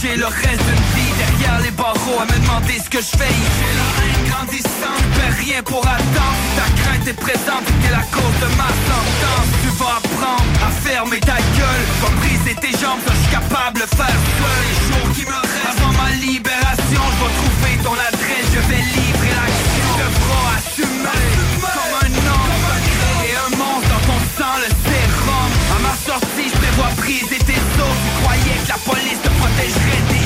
Changer le reste d'une vie Derrière les barreaux à me demander ce que je fais. Ici La haine grandissante, je fais rien pour attendre. Ta crainte est présente, c'est la cause de ma sentence. Tu vas apprendre à fermer ta gueule Va briser tes jambes, je suis capable de faire seul. Les jours qui me restent avant ma libération Je vais trouver ton adresse, je vais livrer l'action. Tu devras assumer comme un homme Et un monstre dans ton sang, le sérum. À ma sortie, je prévois briser police te protégerait des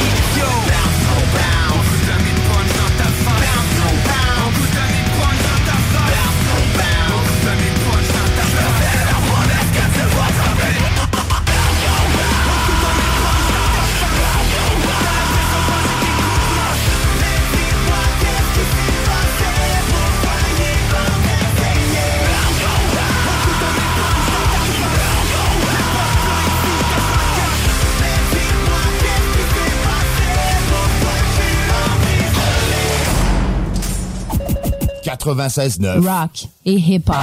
Rock et hip-hop.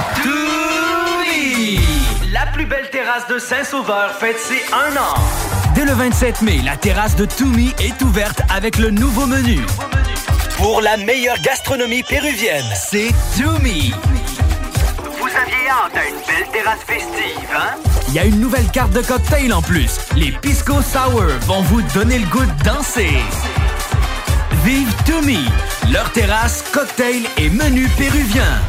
La plus belle terrasse de Saint-Sauveur fête ses un an. Dès le 27 mai, la terrasse de Toumi est ouverte avec le nouveau menu. Pour la meilleure gastronomie péruvienne. C'est Toumi. Vous aviez hâte à une belle terrasse festive, hein? Il y a une nouvelle carte de cocktail en plus. Les Pisco Sour vont vous donner le goût de danser. Vive Toumi, leur terrasse, cocktail et menu péruvien.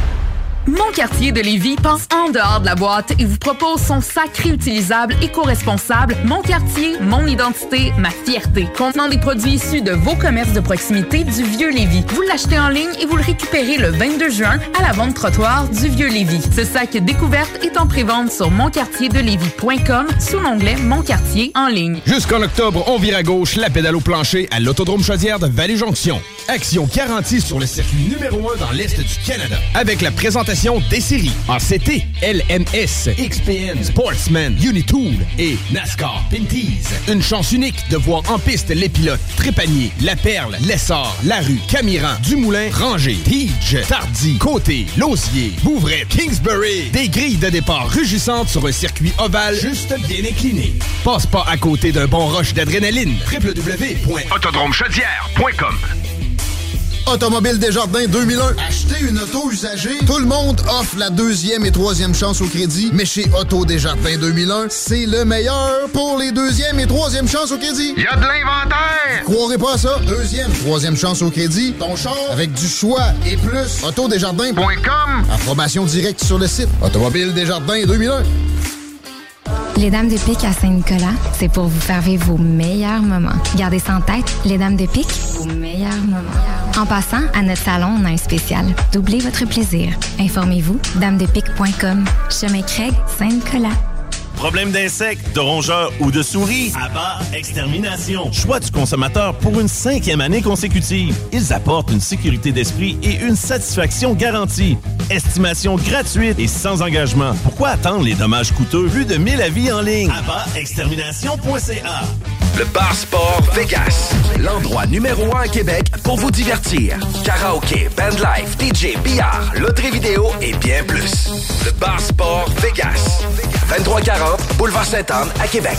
Mon quartier de Lévis pense en dehors de la boîte et vous propose son sac réutilisable éco-responsable Mon quartier, mon identité, ma fierté. Contenant des produits issus de vos commerces de proximité du Vieux Lévis. Vous l'achetez en ligne et vous le récupérez le 22 juin à la vente trottoir du Vieux Lévis. Ce sac découverte est en prévente sur monquartierdelévis.com sous l'onglet Mon quartier en ligne. Jusqu'en octobre, on vire à gauche la pédale au plancher à l'Autodrome Chaudière de Vallée-Jonction. Action garantie sur le circuit numéro 1 dans l'Est du Canada. Avec la présentation des séries ACT, LMS, XPN, Sportsman, Unitool et NASCAR Pinties. Une chance unique de voir en piste les pilotes Trépanier, La Perle, Lessard, Larue, Camiran, Dumoulin, Ranger, Tige, Tardy, Côté, Lausier, Bouvray, Kingsbury. Des grilles de départ rugissantes sur un circuit ovale juste bien incliné. Passe pas à côté d'un bon rush d'adrénaline. www.autodromechaudière.com Automobile Desjardins 2001. Acheter une auto usagée. Tout le monde offre la deuxième et troisième chance au crédit, mais chez Auto Desjardins 2001, c'est le meilleur pour les deuxième et troisième chances au crédit. Il y a de l'inventaire! Croirez pas à ça. Deuxième, troisième chance au crédit. Ton char avec du choix et plus. Autodesjardins.com. Approbation directe sur le site. Automobile Desjardins 2001. Les Dames de Pique à Saint-Nicolas, c'est pour vous faire vivre vos meilleurs moments. Gardez ça en tête, les Dames de Pique, vos meilleurs moments. En passant, à notre salon, on a un spécial. Doublez votre plaisir. Informez-vous, damedepique.com. Chemin Craig, Saint-Nicolas. Problème d'insectes, de rongeurs ou de souris? Abba Extermination. Choix du consommateur pour une cinquième année consécutive. Ils apportent une sécurité d'esprit et une satisfaction garantie. Estimation gratuite et sans engagement. Pourquoi attendre les dommages coûteux? Plus de 1000 avis en ligne? AbbaExtermination.ca Le Bar Sport Vegas. L'endroit numéro un à Québec pour vous divertir. Karaoke, bandlife, DJ, billard, loterie vidéo et bien plus. Le Bar Sport Vegas. 2340 Boulevard Sainte-Anne à Québec.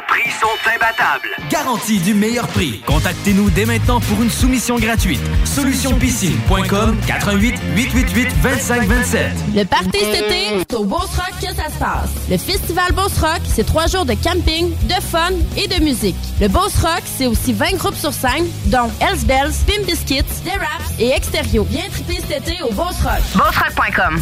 Prix sont imbattables. Garantie du meilleur prix. Contactez-nous dès maintenant pour une soumission gratuite. Solutionpiscine.com 88 888 25 27. Le party cet été, c'est au Beauce Rock que ça se passe. Le festival Beauce Rock, c'est trois jours de camping, de fun et de musique. Le Beauce Rock, c'est aussi 20 groupes sur scène, dont Hells Bells, Pim Biscuits, The Raps et Extérieur. Viens triper cet été au Beauce Rock. BossRock.com.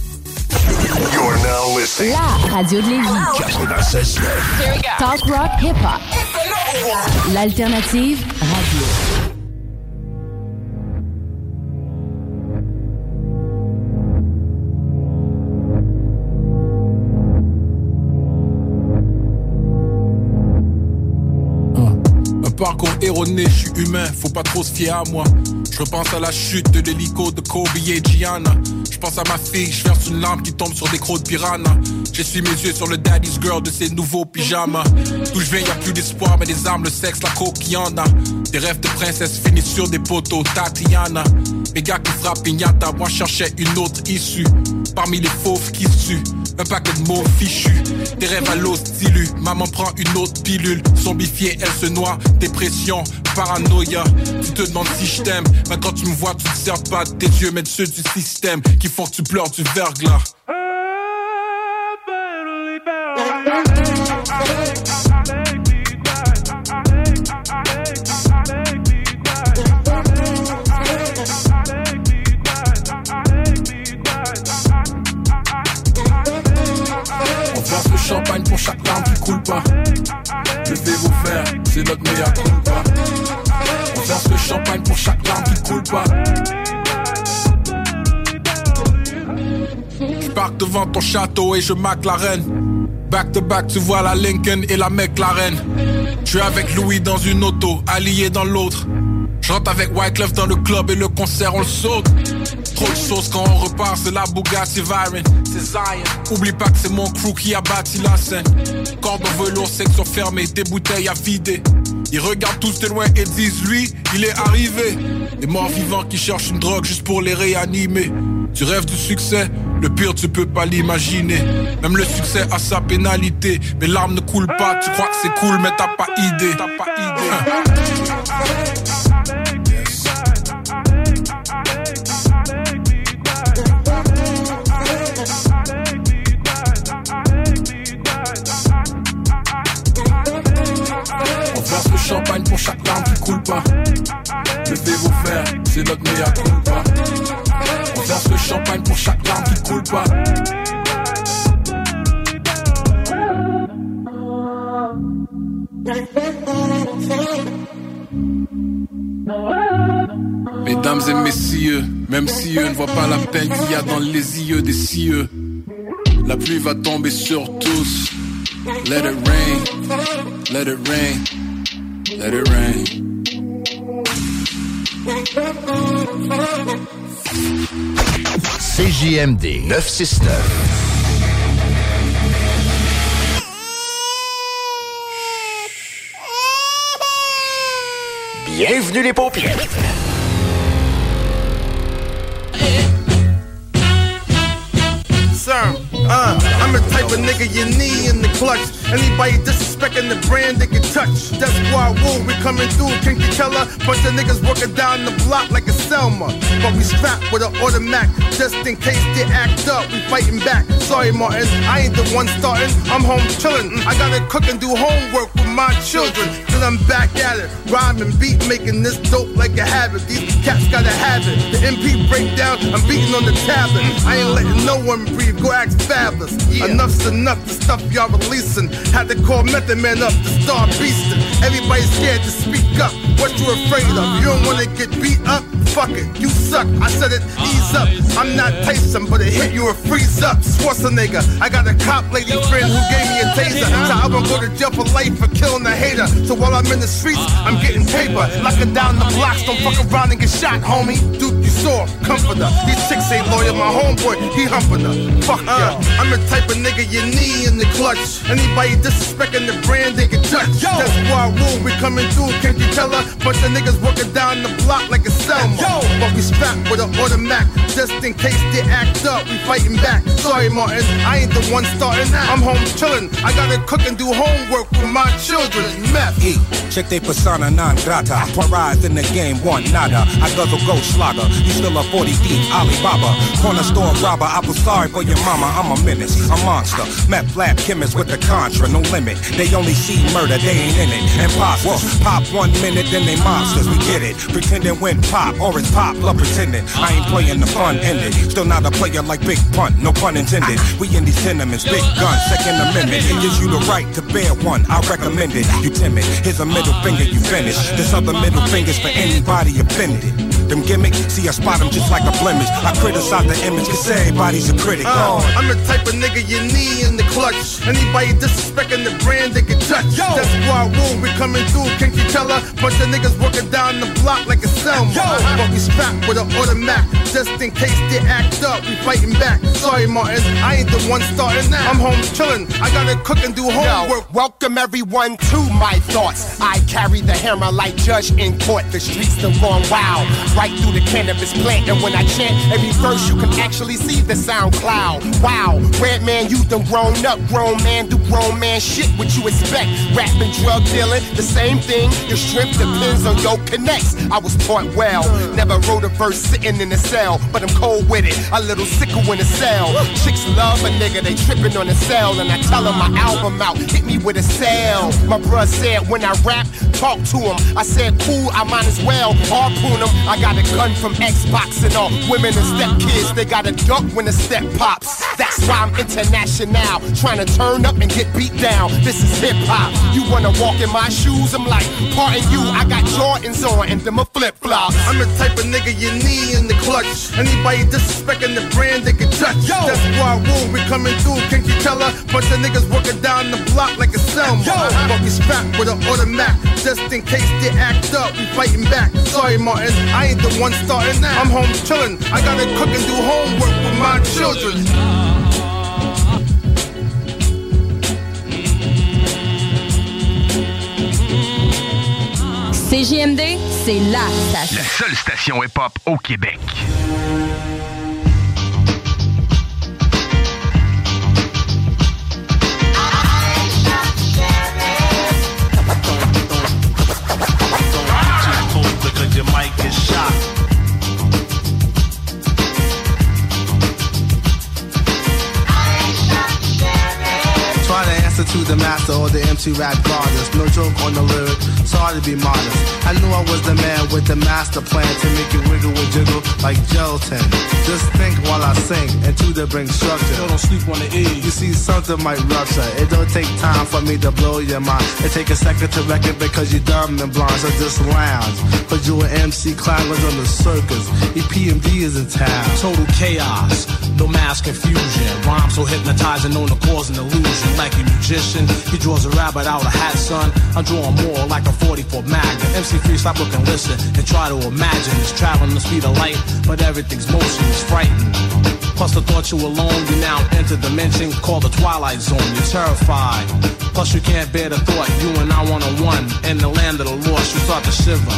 You're now listening. La radio de Lévis. 96.9. Talk rock hip hop. L'alternative radio. Parcours erroné, je suis humain, faut pas trop se fier à moi. Je repense à la chute de l'hélico de Kobe et Gianna. Je pense à ma fille, je verse une lampe qui tombe sur des crocs de piranha. J'essuie mes yeux sur le daddy's girl de ses nouveaux pyjamas. D'où je viens, y a plus d'espoir, mais des armes, le sexe, la coke, y en a. Des rêves de princesse finissent sur des poteaux, Tatiana. Les gars qui frappent pignata, moi cherchais une autre issue. Parmi les fauves qui se tuent, un paquet de mots fichus. Des rêves à l'os dilus, maman prend une autre pilule. Zombifiée, elle se noie, dépression, paranoïa. Tu te demandes si je t'aime, mais quand tu me vois, tu te sers pas tes yeux, mais ceux du système qui font que tu pleures du verglas. Chaque larme qui coule pas. Vos verres, c'est notre meilleur culpa. On verse le champagne pour chaque larme qui coule pas. Je parque devant ton château et je maque la reine. Back to back, tu vois la Lincoln et la McLaren. Je suis avec Louis dans une auto, allié dans l'autre. Je rentre avec Wyclef dans le club et le concert on le saute. Trop de choses quand on repart, c'est la Bugatti Veyron. C'est Zion. Oublie pas que c'est mon crew qui a bâti la scène. Cordon velours, section fermée, des bouteilles à vider. Ils regardent tous de loin et disent lui, il est arrivé. Les morts vivants qui cherchent une drogue juste pour les réanimer. Tu rêves du succès, le pire tu peux pas l'imaginer. Même le succès a sa pénalité. Mes larmes ne coulent pas, tu crois que c'est cool, mais t'as pas idée. T'as pas idée. Levez vos verres, c'est notre meilleur culpa. On verse le champagne pour chaque larme qui coule pas. Mesdames et messieurs, même si eux ne voient pas la peine qu'il y a dans les yeux des cieux, la pluie va tomber sur tous. Let it rain, let it rain, let it rain. CJMD 969. Bienvenue les paupières. Sir, uh, I'm the type of nigga you need in the clutch. Anybody disrespecting the brand, they get touched. That's why rule we coming through. Kinky killer, bunch of niggas walking down the block like a Selma. But we strapped with an automatic just in case they act up. We fighting back. Sorry, Martin, I ain't the one starting. I'm home chilling. Mm, I gotta cook and do homework with my children. Cause and I'm back at it. Rhyming, beat making this dope like a habit. These cats gotta have it. The MP breakdown, I'm beating on the tablet. I ain't letting no one breathe. Go ask Fabolous. Enough's enough. The stuff y'all releasing. Had to call Method Man up to start beasting. Everybody's scared to speak up. What you afraid of? You don't wanna get beat up? Fuck it, you suck. I said it, ease up. I'm not Tyson, but it hit you a freeze up. Schwarzenegger. I got a cop lady friend who gave me a taser. So I won't go to jail for life for killing a hater. So while I'm in the streets, I'm getting paper. Locking down the blocks, don't fuck around and get shot, homie. Duke, you saw, comforter. These chicks ain't loyal, my homeboy, he humping her. Fuck yeah. I'm the type of nigga you knee in the clutch. Anybody disrespecting the brand, they get touched. That's why I rule, we coming through, can't you tell her? Bunch of niggas walking down the block like a Selma. But we strapped with an automatic, just in case they act up, we fighting back. Sorry, Martin, I ain't the one starting that. I'm home chillin', I gotta cook and do homework with my children. Meth. E, check they persona non grata. Pariah in the game, one nada. I guzzle ghost slugger. You still a 40 deep, Alibaba. Corner store robber, I was sorry for your mama. I'm a menace, a monster. Meth lab chemist with the no limit. They only see murder, they ain't in it. Imposters, pop one minute, then they monsters. We get it. Pretending when pop, or it's pop, love pretending. I ain't playing the fun ended. Still not a player like Big Pun, no pun intended. We in these tenements, big gun, second amendment. It gives you the right to bear one. I recommend it. You timid, here's a middle finger, you finish. This other middle finger's for anybody offended. Them gimmicks, see I spot them just like a blemish. I criticize the image, cause everybody's a critic. Uh, I'm the type of nigga you knee in the clutch. Anybody disrespecting the brand, they get touched. That's why I rule, we coming through, can't you tell her? Bunch of niggas working down the block like a Selma. But we strapped with an automatic, just in case they act up, we fighting back. Sorry, Martin, I ain't the one starting that. I'm home chillin', I gotta cook and do homework. Yo, welcome everyone to my thoughts. I carry the hammer like judge in court. The streets the gone wild, right through the cannabis plant. And when I chant every verse, you can actually see the sound cloud. Wow, Redman, you done grown up. Grown man do grown man shit. What you expect? Rapping, drug dealing, the same thing. Your strength depends on your connects. I was taught well. Never wrote a verse sitting in a cell, but I'm cold with it. A little sickle in a cell. Chicks love a nigga, they tripping on the cell. And I tell them my album out, hit me with a cell. My bruh said when I rap, talk to him. I said cool, I might as well harpoon him. I got a gun from Xbox and all women and step kids, they got a duck when the step pops. That's why I'm international, trying to turn up and get beat down. This is hip hop. You wanna walk in my shoes? I'm like, pardon you, I got Jordans on and them a flip flops. I'm the type of nigga you need in the clutch. Anybody disrespecting the brand, they get touched. That's why I rule, we coming through, can't you tell her? Bunch of niggas working down the block like a Selma. But we strapped with an automatic, just in case they act up, we fighting back. Sorry, Martin, I ain't the one starting that. I'm home chillin', I gotta cook and do homework with my children. CJMD, c'est la station. La seule station hip-hop au Québec. Shot. To the master or the MC rap goddess. No joke on the lyric, sorry to be modest. I knew I was the man with the master plan to make it wiggle and jiggle like gelatin. Just think while I sing and to the bring structure. Don't sleep on the E. You see, something might rupture. It don't take time for me to blow your mind. It take a second to reckon because you're dumb and blind. So just lounge. Cause you an MC climbers on the circus. EPMD is in town. Total chaos, no mass confusion. Rhyme so hypnotizing, known to cause an illusion. Like a he draws a rabbit out of hat, son. I'm drawing more like a 44 Magnum. MC free, stop looking, listen, and try to imagine. It's traveling the speed of light, but everything's motion is frightening. Plus the thought you alone, you now enter dimension called the twilight zone. You're terrified. Plus you can't bear the thought you and I one on one in the land of the lost. You start to shiver.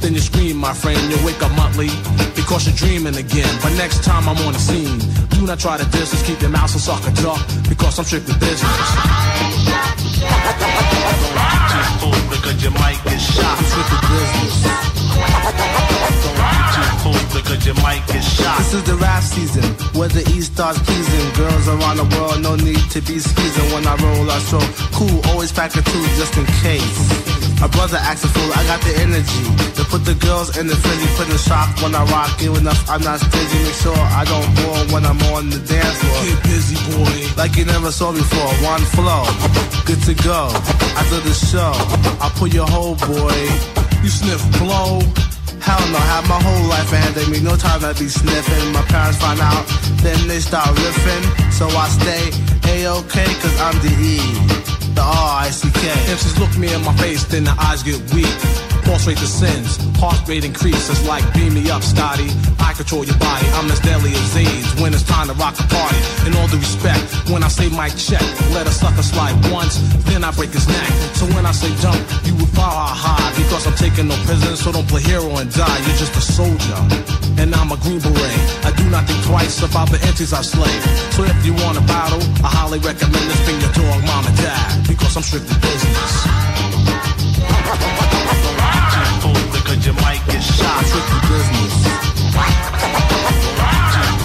Then you scream, my friend. You wake up monthly because you're dreaming again. But next time I'm on the scene, do not try to diss distance. Keep your mouth so sucker talk because I'm strictly business. Just fool because your mic is shot. Business. Just fool because your mic is shot. This is the rap season where the East starts pleasing. Girls around the world, no need to be skeezing. When I roll, I show cool, always pack a two just in case. A brother acts a fool, I got the energy to put the girls in the frenzy, putting shock when I rock. You enough, I'm not stingy. Make sure I don't bore when I'm on the dance floor. Get busy, boy. Like you never saw before. One flow, good to go. After the show, I'll put your whole boy. You sniff blow. Hell no, have my whole life ahead of me. No time to be sniffing. My parents find out, then they start riffing. So I stay A-OK, cause I'm the E. The R-I-C-K. MCs look me in my face, then the eyes get weak. Pulse rate descends, heart rate increases like beam me up, Scotty. I control your body, I'm as deadly as AIDS when it's time to rock the party. In all due respect, when I say mic check, let a sucker slide once, then I break his neck. So when I say jump, you will follow high because I'm taking no prisoners, so don't play hero and die. You're just a soldier, and I'm a green beret. I do not think twice about the entities I slay. So if you want a battle, I highly recommend this your dog, mom and dad, because I'm strictly business. Because you might get shot. Strictly business.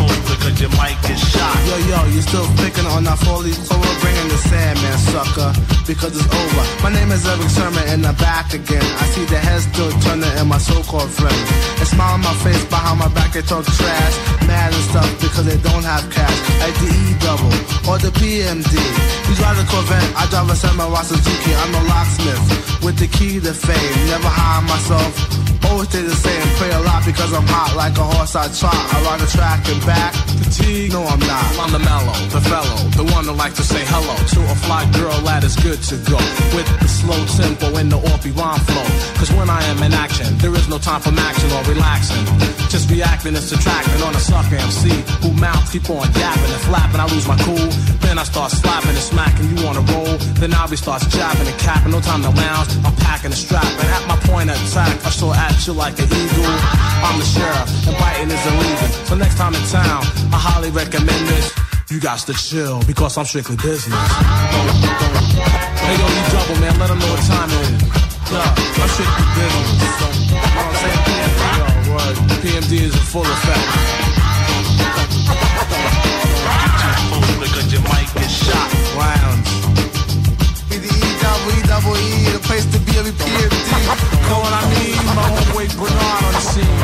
Because you might get shot. Yo, yo, you still picking on that four leaf clover, bringing the Sandman, sucker, because it's over. My name is Erick Sermon, and I'm back again. I see the heads still turning in my so-called friends. They smile on my face, behind my back they talk trash, mad and stuff because they don't have cash. Like the E double or the PMD. You drive a Corvette, I drive a Samurai Suzuki. I'm a locksmith with the key to fame. Never hire myself. Always stay the same, pray a lot because I'm hot like a horse I trot I around the track and back. Fatigue? No, I'm not. I'm the mellow, the fellow, the one that likes to say hello to a fly girl that is good to go. With the slow tempo and the offy rhyme flow. Cause when I am in action, there is no time for action or relaxing. Just reacting and subtracting on a sucker MC who mouth keep on yapping and flapping. I lose my cool, then I start slapping and smacking you on a roll. Then I'll be starts jabbing and capping. No time to lounge, I'm packing and strapping. At my point of attack, I still at you like an eagle. I'm the sheriff, and biting is illegal. So next time in town, I highly recommend this. You got to chill because I'm strictly business. Hey yo, you double man, let them know what time it is. Yeah, I'm strictly business. You know what I'm saying? PMD, yo, word. PMD is in full effect. Because you might get shot. Rounds. Double E the place to be every PMD. Know what I mean? My homeboy Bernard on the scene.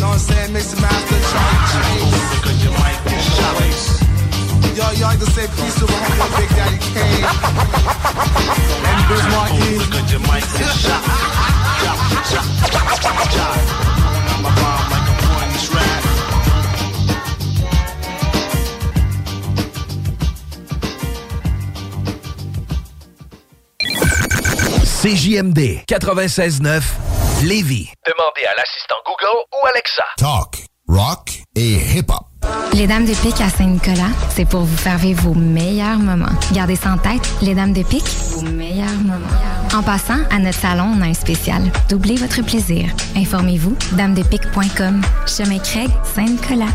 Know what I'm saying? Mix the master, Charlie Chase. Because you might get shot. Yo, y'all like to say peace to my homie Big Daddy Kane. and Biz Markie. Because you might get shot. Shot, shot, shot, shot. CJMD 96.9 Lévis. Demandez à l'assistant Google ou Alexa. Talk, rock et hip-hop. Les Dames de Pique à Saint-Nicolas, c'est pour vous faire vivre vos meilleurs moments. Gardez ça en tête, les Dames de Pique, vos meilleurs moments. En passant, à notre salon, on a un spécial. Doublez votre plaisir. Informez-vous, damedepique.com. Chemin Craig, Saint-Nicolas.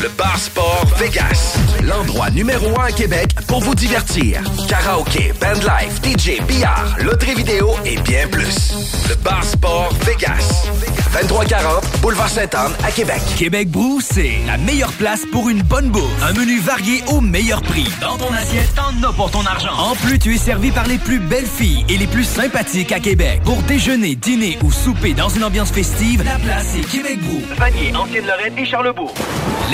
Le Bar Sport Vegas. L'endroit numéro un à Québec pour vous divertir. Karaoke, bandlife, DJ, billard, loterie vidéo et bien plus. Le Bar Sport Vegas. 2340 Boulevard Sainte-Anne à Québec. Québec Brou, c'est la meilleure place pour une bonne bouffe. Un menu varié au meilleur prix. Dans ton assiette, t'en as pour ton argent. En plus, tu es servi par les plus belles filles et les plus sympathiques à Québec. Pour déjeuner, dîner ou souper dans une ambiance festive, la place est Québec Brou. Vanier, Ancienne-Lorraine et Charlebourg.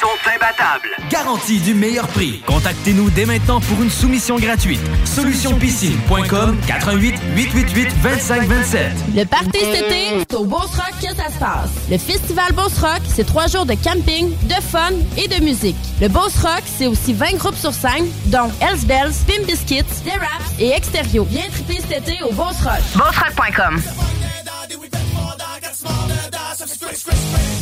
Sont imbattables. Garantie du meilleur prix. Contactez-nous dès maintenant pour une soumission gratuite. Solutionpiscine.com 88 888 2527. Le party cet été, c'est au Beauce Rock que ça se passe. Le festival Beauce Rock, c'est trois jours de camping, de fun et de musique. Le Beauce Rock, c'est aussi 20 groupes sur scène, dont Hells Bells, Pim Biscuits, The Raps et Exterio. Viens triper cet été au Beauce Rock. BeauceRock.com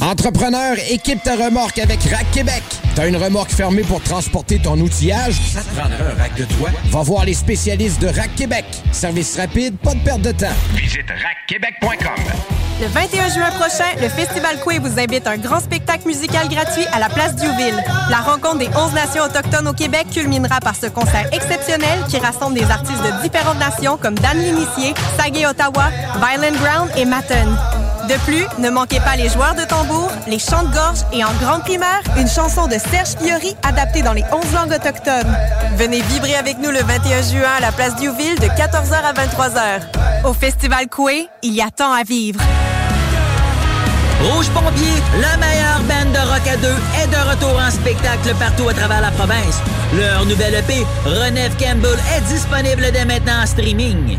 Entrepreneur, équipe ta remorque avec Rack Québec. T'as une remorque fermée pour transporter ton outillage? Ça te prendra un rack de toi? Va voir les spécialistes de Rack Québec. Service rapide, pas de perte de temps. Visite rackquebec.com. Le 21 juin prochain, le Festival Coué vous invite à un grand spectacle musical gratuit à la place Diouville. La rencontre des 11 nations autochtones au Québec culminera par ce concert exceptionnel qui rassemble des artistes de différentes nations comme Dan L'Initié, Sagé Ottawa, Violent Ground et Matten. De plus, ne manquez pas les joueurs de tambour, les chants de gorge et en grande primaire, une chanson de Serge Fiori adaptée dans les 11 langues autochtones. Venez vibrer avec nous le 21 juin à la place Diouville de 14h à 23h. Au Festival Coué, il y a temps à vivre. Rouge Pompier, la meilleure bande de rock à deux, est de retour en spectacle partout à travers la province. Leur nouvelle EP, Renève Campbell, est disponible dès maintenant en streaming.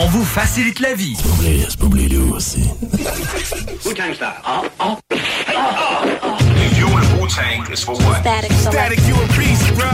on vous facilite la vie. aussi. Wu-Tang style. Oh, oh. You and Wu-Tang is for what? Static, Static, you a beast, bro.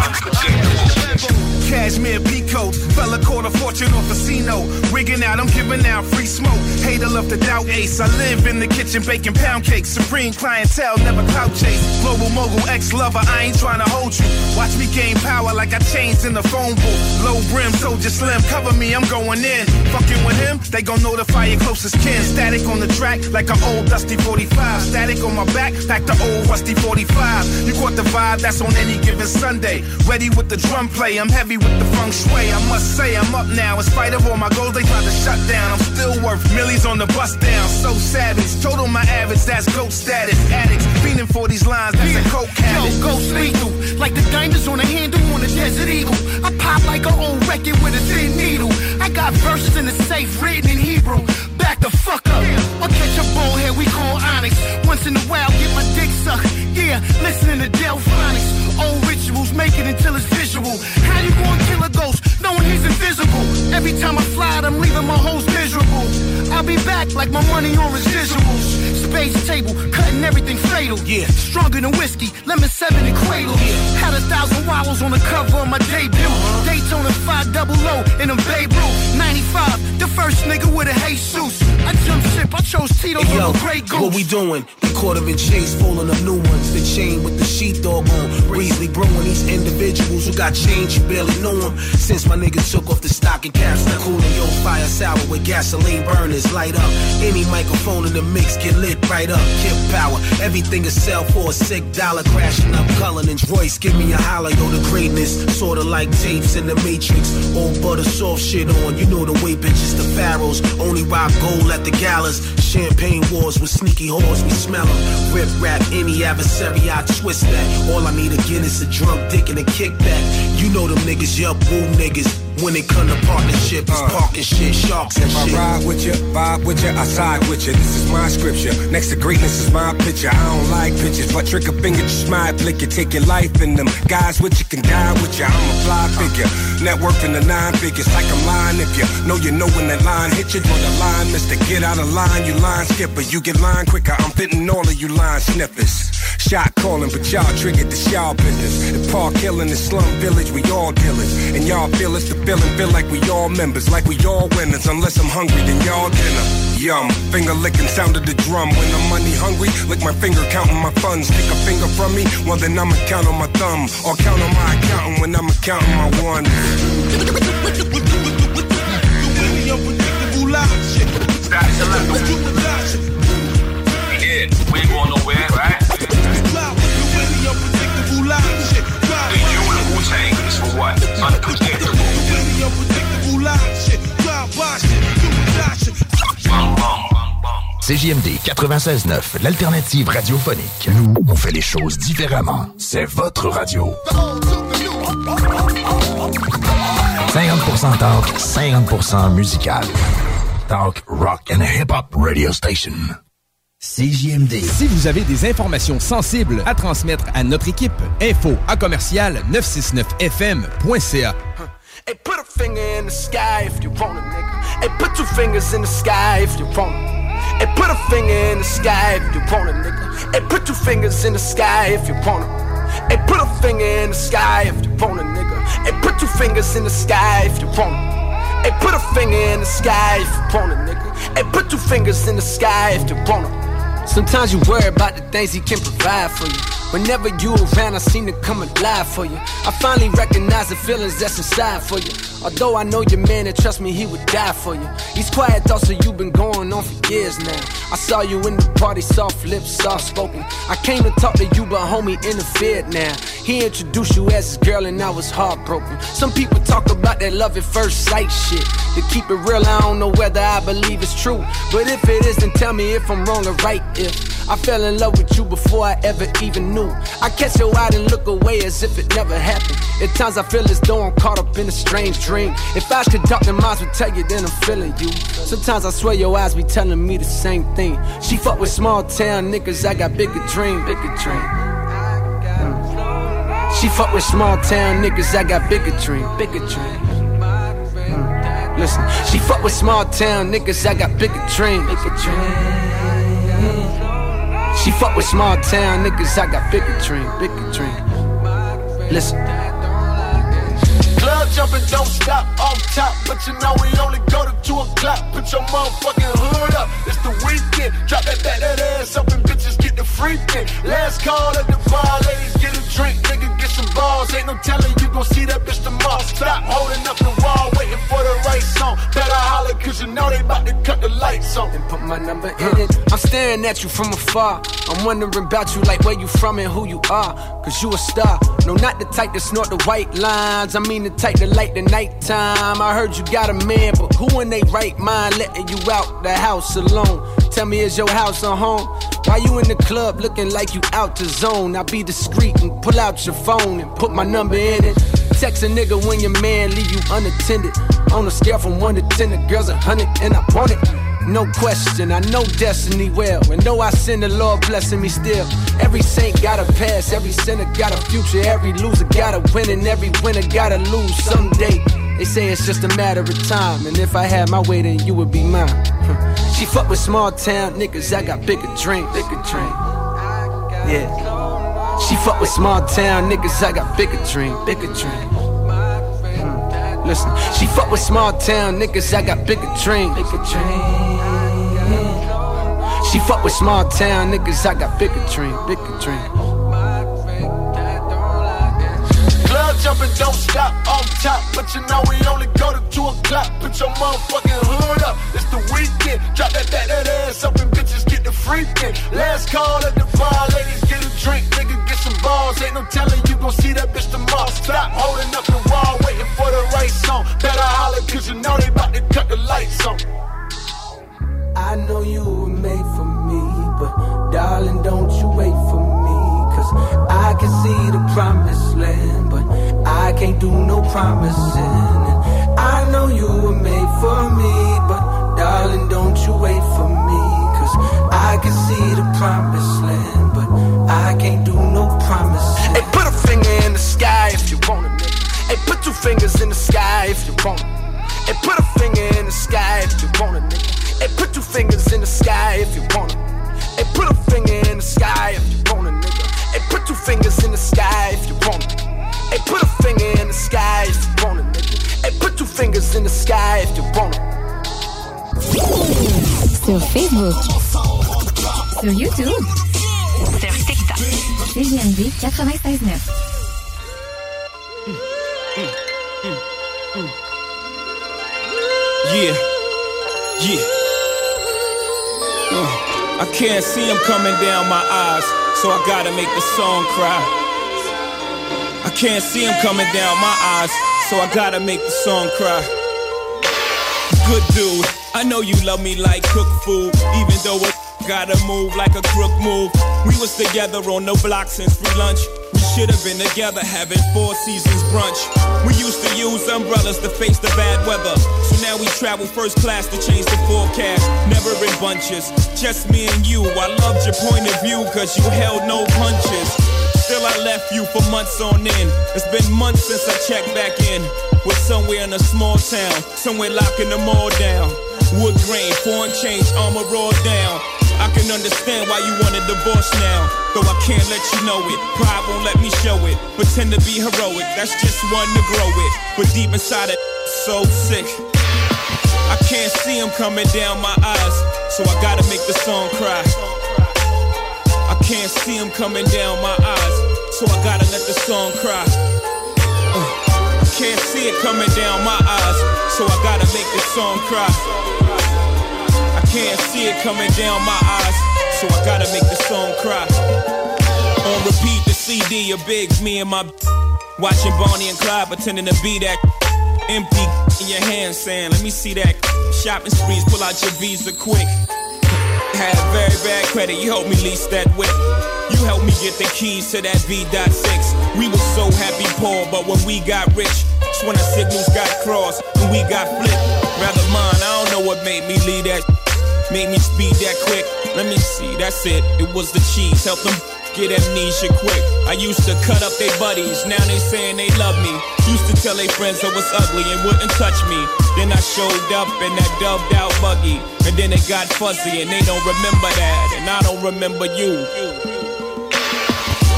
Cashmere peacoat, fella caught a fortune off casino. Rigging out, I'm giving out free smoke. Hater love to doubt ace. I live in the kitchen baking pound cakes. Supreme clientele, never clout chase. Global mogul, ex lover, I ain't trying to hold you. Watch me gain power like I changed in the phone booth. Low brim, soldier slim, cover me, I'm going in. Fucking with him, they gon' notify your closest kin. Static on the track like an old dusty 45. Static on my back, back to old rusty 45. You caught the vibe, that's on any given Sunday. Ready with the drum play, I'm heavy with the feng shui. I must say, I'm up now. In spite of all my goals, they tried to shut down. I'm still worth millions on the bus down. So savage, total my average, that's goat status. Addicts, fiending for these lines, that's a coke habit. Yo, ghost lethal, like the diamonds on a handle on a desert eagle. I pop like an old record with a thin needle. I got verses in the safe written in Hebrew. Back the fuck up. I'll catch a bonehead we call Onyx. Once in a while, get my dick sucked. Yeah, listening to Delfonics. Old rituals, make it until it's visual. How you gonna kill a ghost knowing he's invisible? Every time I fly, I'm leaving my hoes miserable. I'll be back like my money on residuals. Space table, cutting everything fatal. Yeah, stronger than whiskey, lemon seven and cradle. Yeah, had a thousand wallows on the cover of my debut. Uh-huh. Daytona 5 double O in a Babe Ruth. 95, the first nigga with a Jesus. I jump ship, I chose Tito Hey, yo, Grey Goose. what we doing? We caught him in chase, pulling up new ones. The chain with the sheepdog on. Breezely brewing these individuals who got change, you barely know them. Since my nigga took off the stocking caps, now cooling your fire sour with gasoline burners. Light up any microphone in the mix, get lit right up. Kip power, everything is sell for a sick dollar. Crashing up Cullinan's Royce, give me a holler, yo, the greatness. Sorta like tapes in the Matrix. Old butter soft shit on, you know the way bitches, the pharaohs. Only rob gold at the galas. Champagne wars with sneaky whores, we smell them. Rip rap, any adversary, I twist that. All I need again is a drunk dick and a kickback. You know them niggas, yup, woo niggas. When it come to partnership, it's uh. parking shit, sharks and If I shit. ride with you, vibe with you, I side with you. This is my scripture. Next to greatness is my picture. I don't like pictures, but trick a finger, just might flick you. Take your life in them. Guys with you can die with you. I'm a fly figure. Network in the nine figures, like I'm lying. If you know you know when that line hit you, draw the line, mister. Get out of line, you line skipper. You get line quicker. I'm fitting all of you line snippers. shot calling, but y'all triggered the shawl business. The park killing the slum village, we all dealers. And y'all feel it's the feeling, feel like we all members, like we all winners. Unless I'm hungry, then y'all dinner. Yum, finger licking sound of the drum. When I'm money hungry, lick my finger counting my funds. Take a finger from me, well then I'ma count on my thumb. Or count on my accountant when I'ma counting my ones. Yeah, we ain't CJMD 96.9, l'alternative radiophonique. Nous, on fait les choses différemment. C'est votre radio. 50% talk, 50% musical. Talk, rock and hip-hop radio station. CJMD. Si vous avez des informations sensibles à transmettre à notre équipe, info à commercial 969fm.ca. Hey, put a finger in the sky if you want it, nigga. Hey, put two fingers in the sky if you want it. Hey, put a finger in the sky if you want it, nigga. Hey, put two fingers in the sky if you want it. Hey, put a finger in the sky if you want it, nigga. Hey, put two fingers in the sky if you want it. Hey, put a finger in the sky if you want it, nigga. Hey, put two fingers in the sky if you want it. Sometimes you worry about the things he can provide for you. Whenever you around, I seem to come alive for you. I finally recognize the feelings that's inside for you. Although I know your man and trust me, he would die for you. These quiet thoughts of you been going on for years now. I saw you in the party, soft lips, soft spoken. I came to talk to you, but homie interfered now. He introduced you as his girl, and I was heartbroken. Some people talk about that love at first sight shit. To keep it real, I don't know whether I believe it's true. But if it is, then tell me if I'm wrong or right. If I fell in love with you before I ever even knew. I catch your eye and look away as if it never happened. At times I feel as though I'm caught up in a strange dream. If eyes could talk, then minds would tell you, then I'm feeling you. Sometimes I swear your eyes be telling me the same thing. She fuck with small town niggas, I got bigger dream, bigger dream. She fuck with small town niggas, I got bigger dream, bigger dream. Mm. Listen, she fuck with small town niggas, I got bigger dream, bigger dream. She fuck with small town niggas, I got bigger dream, bigger dream. Listen. Jumping, don't stop off top. But you know we only go to 2 o'clock. Put your motherfucking hood up. It's the weekend. Drop that, that, that ass up and bitches get the freaking. Last call at the bar, ladies get a drink. Nigga get some balls. Ain't no telling you gon' see that bitch tomorrow. Stop holding up the wall, waiting for the right song. Better holler, cause you know they about to cut the lights on. And put my number in it. I'm staring at you from afar. I'm wondering about you, like where you from and who you are. Cause you a star. No, not the type to snort the white lines. I mean the type to light the nighttime. I heard you got a man, but who in they right mind letting you out the house alone? Tell me, is your house a home? Why you in the club looking like you out to zone? I be discreet and pull out your phone and put my number in it. Text a nigga when your man leave you unattended. On a scale from 1 to 10, the girl's a 100 and I want it. No question, I know destiny well. And know I sin, the Lord blessing me still. Every saint got a past, every sinner got a future, every loser got a win, and every winner gotta lose someday. They say it's just a matter of time, and if I had my way, then you would be mine. She fuck with small town niggas, I got bigger dream, bigger dream. Yeah. She fuck with small town niggas, I got bigger dream, bigger dream. Hmm. Listen, she fuck with small town niggas, I got bigger dream, bigger dream. She fuck with small town niggas, I got bigger dream, bigger dream. Jumping, don't stop off top. But you know we only go to 2 o'clock. Put your motherfucking hood up. It's the weekend. Drop that, that, that ass up and bitches get the freaking. Last call at the bar, ladies get a drink. Nigga get some balls. Ain't no telling you gon' see that bitch tomorrow. Stop holding up the wall, waiting for the right song. Better holler, cause you know they about to cut the lights on. I know you were made for me, but darling, don't you wait for. Cause I can see the promised land, but I can't do no promising. And I know you were made for me, but darling, don't you wait for me. Cause I can see the promised land, but I can't do no promising. Hey, put a finger in the sky if you want it. Hey, put two fingers in the sky if you want it. Hey, put a finger in the sky if you want it, nigga. Hey, put two fingers in the sky if you want it. Hey, put a finger in the sky if you want it, nigga. two fingers in the sky if you want it. Hey, put a finger in the sky if you want it, nigga. Hey, put two fingers in the sky if you want it. Sur Facebook. Sur YouTube. Sur TikTok. CJMD 96.9. Yeah, yeah. Uh, I can't see him coming down my eyes, so I gotta make the song cry. I can't see him coming down my eyes, so I gotta make the song cry. Good dude, I know you love me like cook food, even though it gotta move like a crook move. We was together on the block since free lunch. Should have been together having four seasons brunch. We used to use umbrellas to face the bad weather. So now we travel first class to change the forecast. Never in bunches, just me and you. I loved your point of view cause you held no punches. Still I left you for months on end. It's been months since I checked back in. We're somewhere in a small town, somewhere locking them all down. Wood grain, foreign change, armor raw down. I can understand why you want a divorce now. Though I can't let you know it. Pride won't let me show it. Pretend to be heroic, that's just one to grow it. But deep inside it, so sick. I can't see him coming down my eyes, so I gotta make the song cry. I can't see him coming down my eyes, so I gotta let the song cry. Uh, I can't see it coming down my eyes, so I gotta make the song cry. Can't see it coming down my eyes, so I gotta make the song cry. On repeat, the CD of Biggs, me and my watching Bonnie and Clyde pretending to be that empty in your hand, saying, "Let me see that shopping sprees, pull out your visa quick." Had very bad credit, you helped me lease that whip. You helped me get the keys to that V.6. We were so happy poor, but when we got rich, that's when our signals got crossed and we got flipped. Rather mine, I don't know what made me leave that. Made me speed that quick. Let me see, that's it. It was the cheese. Help them get amnesia quick. I used to cut up their buddies, now they saying they love me. Used to tell their friends I was ugly and wouldn't touch me. Then I showed up in that dubbed out buggy. And then it got fuzzy and they don't remember that. And I don't remember you.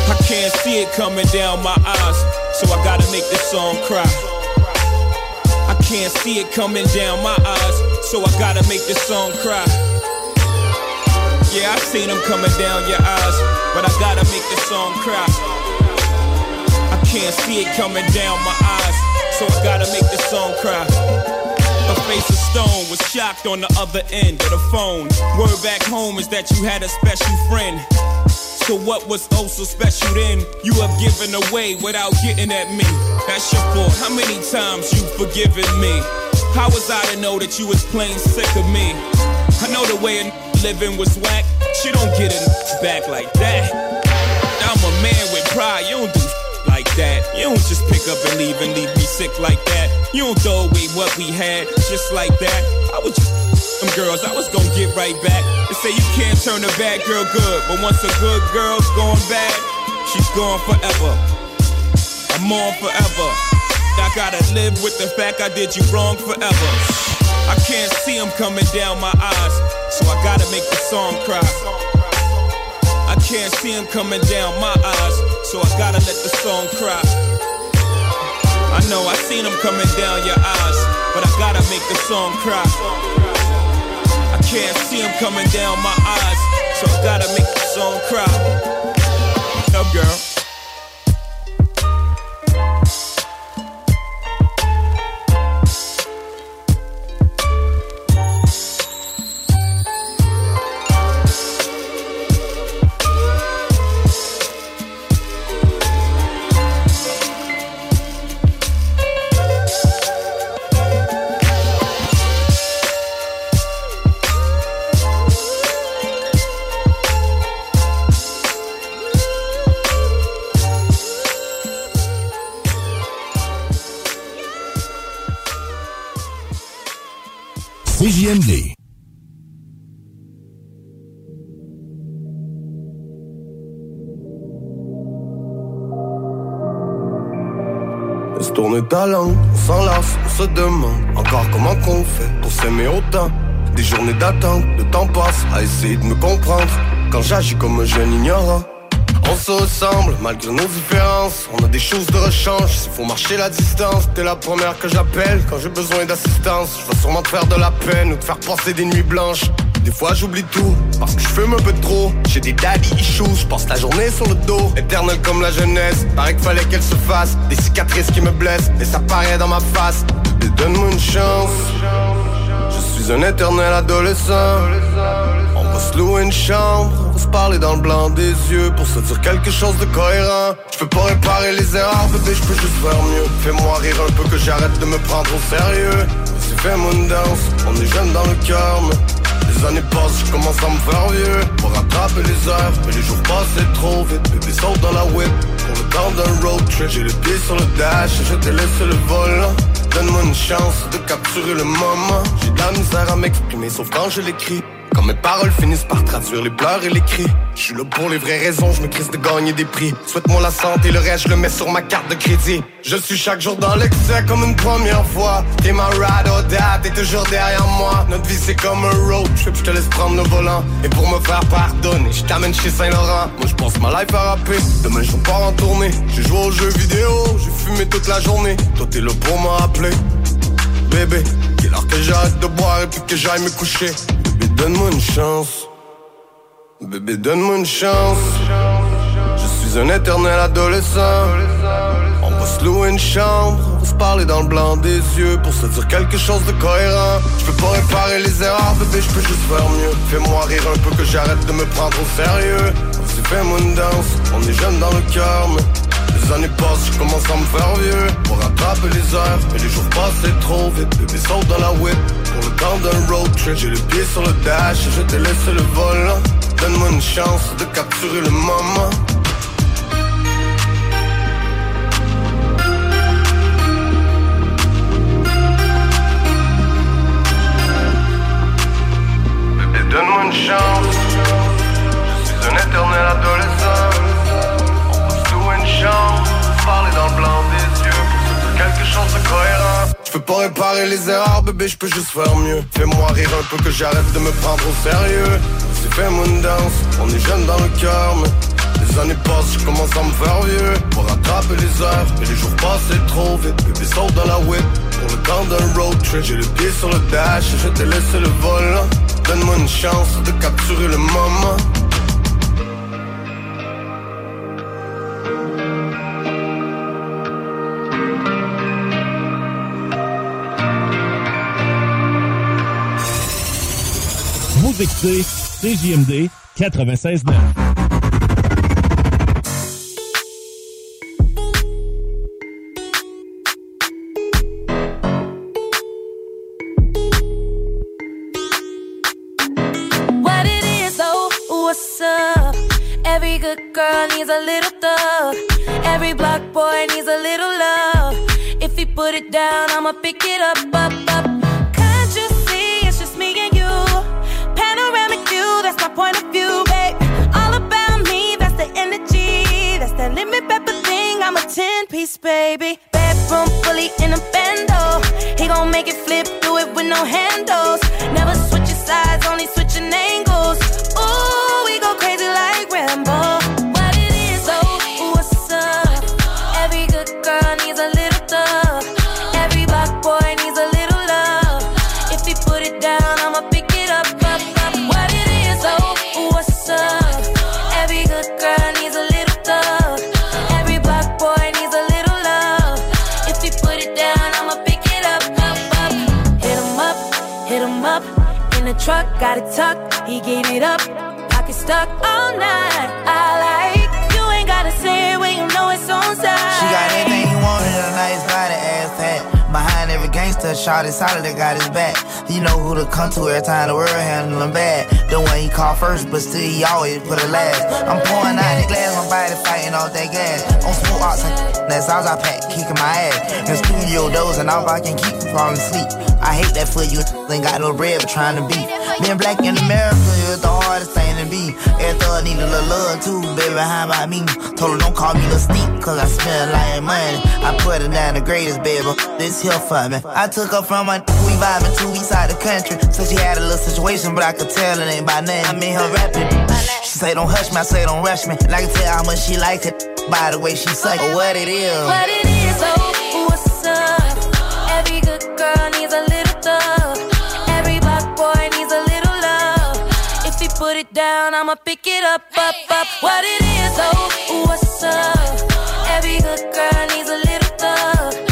I can't see it coming down my eyes, so I gotta make this song cry. I can't see it coming down my eyes, so I gotta make this song cry. Yeah, I seen them coming down your eyes, but I gotta make this song cry. I can't see it coming down my eyes, so I gotta make this song cry. A face of stone was shocked on the other end of the phone. Word back home is that you had a special friend. So what was oh so special then? You have given away without getting at me. That's your fault. How many times you forgiven me? How was I to know that you was plain sick of me? I know the way a living was whack. She don't get it back like that. I'm a man with pride. You don't do like that. You don't just pick up and leave and leave me sick like that. You don't throw away what we had just like that. I was just them girls, I was gonna get right back. They say you can't turn a bad girl good, but once a good girl's gone bad, she's gone forever. I'm on forever. I gotta live with the fact I did you wrong forever. I can't see him coming down my eyes, so I gotta make the song cry. I can't see him coming down my eyes, so I gotta let the song cry. I know I seen him coming down your eyes, but I gotta make the song cry. I can't see him coming down my eyes, so I gotta make the song cry. Up, girl. Ta langue, on s'enlace, on se demande encore comment qu'on fait pour s'aimer autant. Des journées d'attente, le temps passe à essayer de me comprendre. Quand j'agis comme un jeune ignorant, on se ressemble, malgré nos différences. On a des choses de rechange, s'il faut marcher la distance. T'es la première que j'appelle quand j'ai besoin d'assistance. Je vais sûrement te faire de la peine ou te faire passer des nuits blanches. Des fois j'oublie tout, parce que je fume un peu trop. J'ai des daddy issues, je passe la journée sur le dos. Éternel comme la jeunesse, paraît qu'il fallait qu'elle se fasse. Des cicatrices qui me blessent, et ça paraît dans ma face. Donne-moi une chance. Je suis un éternel adolescent. On va se louer une chambre, on va se parler dans le blanc des yeux pour se dire quelque chose de cohérent. Je peux pas réparer les erreurs, bébé, je peux juste faire mieux. Fais-moi rire un peu que j'arrête de me prendre au sérieux. Vas-y, fais-moi une danse, on est jeune dans le cœur, les années passent, je commence à me faire vieux. Pour rattraper les heures, mais les jours passent trop vite. Bébé saute dans la whip, pour le temps d'un road trip. J'ai le pied sur le dash, je te laisse le vol. Donne-moi une chance de capturer le moment. J'ai de la misère à m'exprimer, sauf quand je l'écris. Quand mes paroles finissent par traduire les pleurs et les cris. Je suis là pour les vraies raisons, je me crisse de gagner des prix. Souhaite-moi la santé, le reste je le mets sur ma carte de crédit. Je suis chaque jour dans l'excès comme une première fois. T'es ma ride or die, t'es toujours derrière moi. Notre vie c'est comme un road trip, je te laisse prendre le volant Et pour me faire pardonner, je t'amène chez Saint-Laurent. Moi je pense ma life à rapper, demain je pars en tournée. J'ai joué aux jeux vidéo, j'ai fumé toute la journée. Toi t'es là pour me rappeler. Bébé, quelle heure que j'arrête de boire et puis que j'aille me coucher donne-moi une chance. Bébé, donne-moi une chance. Je suis un éternel adolescent. On va se louer une chambre, on va se parler dans le blanc des yeux pour se dire quelque chose de cohérent. Je peux pas réparer les erreurs, bébé, je peux juste faire mieux. Fais-moi rire un peu que j'arrête de me prendre au sérieux. Vas-y, fais-moi une danse, on est jeune dans le cœur, mais les années passent, je commence à me faire vieux. Pour rattraper les heures, mais les jours passent trop vite. Bébé saute dans la whip, pour le temps d'un road trip. J'ai le pied sur le dash, je te laisse le vol Donne-moi une chance de capturer le moment. Donne-moi une chance. Je suis un éternel adolescent parler dans le blanc des yeux pour quelque chose de cohérent. Je peux pas réparer les erreurs, bébé, je peux juste faire mieux. Fais-moi rire un peu que j'arrête de me prendre au sérieux. C'est fais-moi une danse, on est jeune dans le cœur, mais les années passent, je commence à me faire vieux. Pour rattraper les heures, et les jours passent trop vite. Bébé saute dans la whip, pour le temps d'un road trip. J'ai le pied sur le dash, je te laisse le vol. Donne-moi une chance de capturer le moment. Écoutez CJMD 96.9. What it is, oh, what's up? Every good girl needs a little thug. Every block boy needs a little love. If he put it down, I'ma pick it up, up, up. Point of view, babe. All about me, that's the energy. That's that limit pepper thing, I'm a 10 piece, baby. Bedroom fully in a bando. He gon' make it flip, do it with no handles. Never switching sides, only switching angles. Ooh, we go crazy like Rambo. What it is, oh, what's up? Every good girl needs a little thug. Every black boy needs a little love. If he put it down, I'ma pick truck, got it tucked. He gave it up. Pocket stuck all night. Shot is solid, that got his back. You know who to come to every time the world handling bad. The one he called first, but still he always put it last. I'm pouring out the glass, my body fighting off that gas. On smoke ox and that's all I pack, kicking my ass. In studio dozing off, I can keep from falling asleep. I hate that for you, ain't got no bread, but trying to be. Being black in America is the hardest thing to be. Every thug need a little love too, baby, how about me? Told her don't call me the steep, cause I a lot of money. I put her down the greatest, baby, this here for me. I took her from my we vibing to east side the country. So she had a little situation, but I could tell it ain't by name. I mean her rapping. She say don't hush me, I say don't rush me. And I can tell how much she likes it by the way she suck. What it is. What it is, oh, what's up? Every good girl needs a little thug. It down, I'ma pick it up, up, up. What it is, oh, what's up? Every good girl needs a little thug.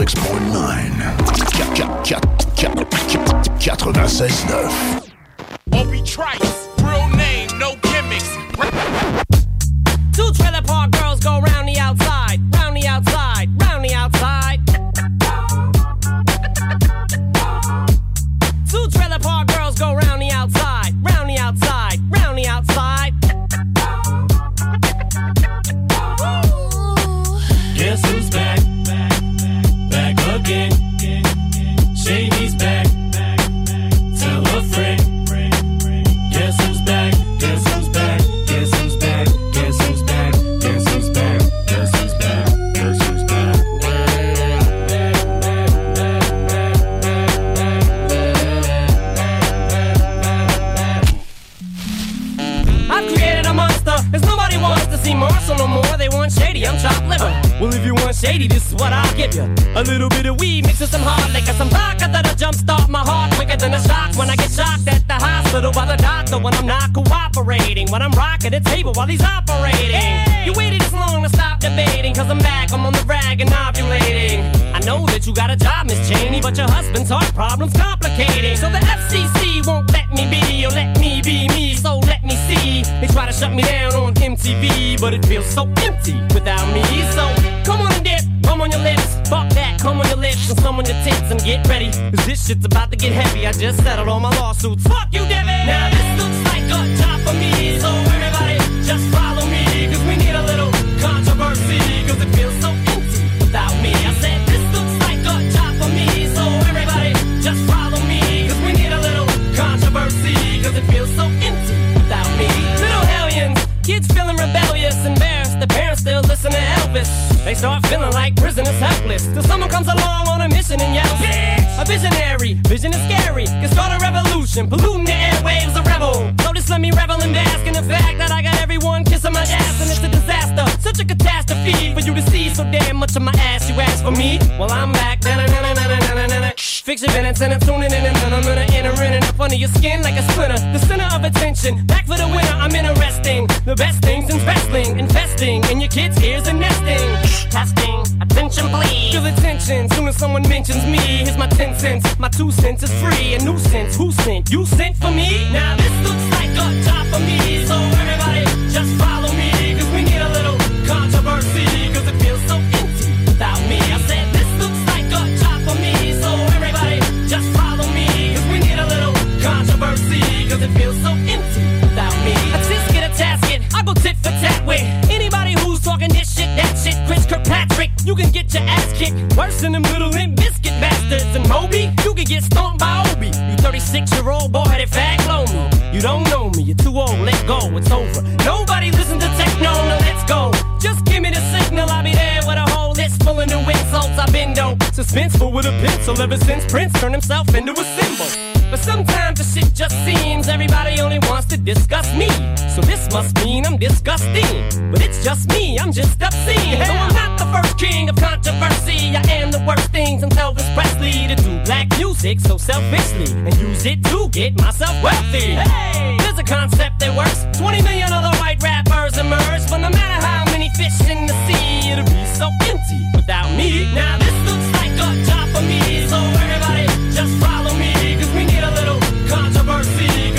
96.9. 96.9. Obie Trice, real name, no gimmicks. Two trailer park girls go shady. I'm chopped liver. Well, if you want shady, this is what I'll give you. A little bit of weed mixed with some hard liquor, some vodka that'll jumpstart my heart quicker than a shock when I get shocked at the hospital by the doctor when I'm not cooperating. When I'm rocking the table while he's operating. You waited this long to stop debating, cause I'm back. I'm on the rag and ovulating. I know that you got a job, Miss Cheney, but your husband's heart problem's complicating. So the FCC won't let me be or let me be me, so let me see. They try to shut me down on MTV, but it feels so empty without me. So come on your lips, fuck that, come on your lips and some on your tits and get ready. Cause this shit's about to get heavy. I just settled all my lawsuits. Fuck you, Debbie! Now this looks like a job They start feeling like prisoners helpless. Till someone comes along on a mission and yells, Bitch! A visionary, vision is scary. Can start a revolution, polluting the airwaves, a rebel. Just let me revel and bask in the fact that I got everyone kissing my ass and it's a disaster. Such a catastrophe for you to see so damn much of my ass. You ask for me? Well, I'm back. Na-na-na-na-na-na-na-na. Fix your minutes and I'm tuning in and then I'm gonna enter in and up under your skin like a splinter. The center of attention, back for the winner. I'm interesting. The best things in wrestling, investing in your kids' ears and nesting. Testing, attention please. Feel attention soon as someone mentions me. Here's my 10 cents. My two cents is free. A nuisance. Who sent? You sent for me? Now this looks like a job for me. So everybody just follow you can get your ass kicked. Worse than them little Limp Bizkit bastards. And Moby, you can get stomped by Obie. You 36 year old boy headed fag me. You don't know me, you're too old, let go, it's over. Nobody listen to techno, no, let's go. Just give me the signal, I'll be there with a whole list full of new insults. I've been dope, suspenseful with a pencil ever since Prince turned himself into a symbol. But sometimes the shit just seems everybody only wants to discuss me. So this must mean I'm disgusting. But it's just me, I'm just obscene. No, I'm not first king of controversy. I am the worst thing since Elvis Presley to do black music so selfishly and use it to get myself wealthy. Hey, there's a concept that works. 20 million other white rappers emerge, but no matter how many fish in the sea, it'll be so empty without me. Now this looks like a job for me, so everybody just follow me, cause we need a little controversy.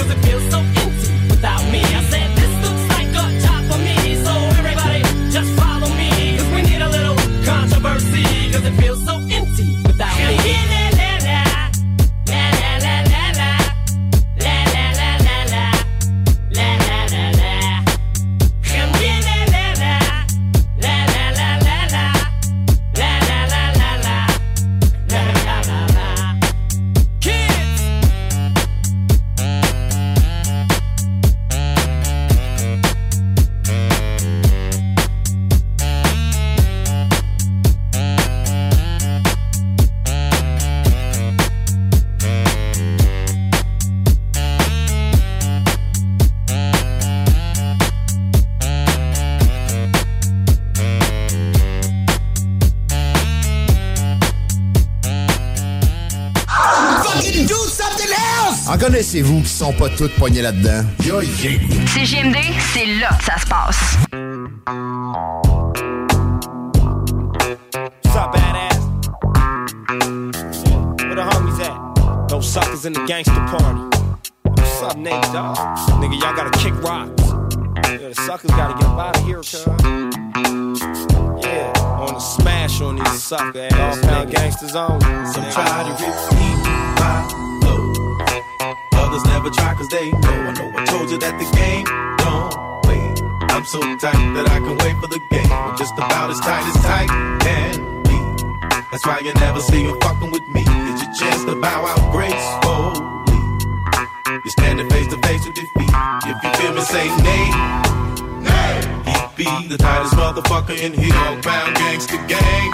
Qui sont pas toutes poignées là-dedans? CGMD, c'est là que ça se passe. What's up, badass? Where the homies at? Those suckers in the gangster party. What's up, Nate Dogg? Nigga, y'all gotta kick rocks. Yeah, the suckers gotta get up out of here, cuz. Yeah, on the smash on these sucker ass niggas. gangsters on. Never try cause they know. I know I told you that the game don't wait. I'm so tight that I can wait for the game. I'm just about as tight as tight can be. That's why you never see you fucking with me. It's your chance to bow out gracefully. You're standing face to face with defeat. If you feel me, say nay. Nay. He be the tightest motherfucker in here. Dogg Pound gangster gang.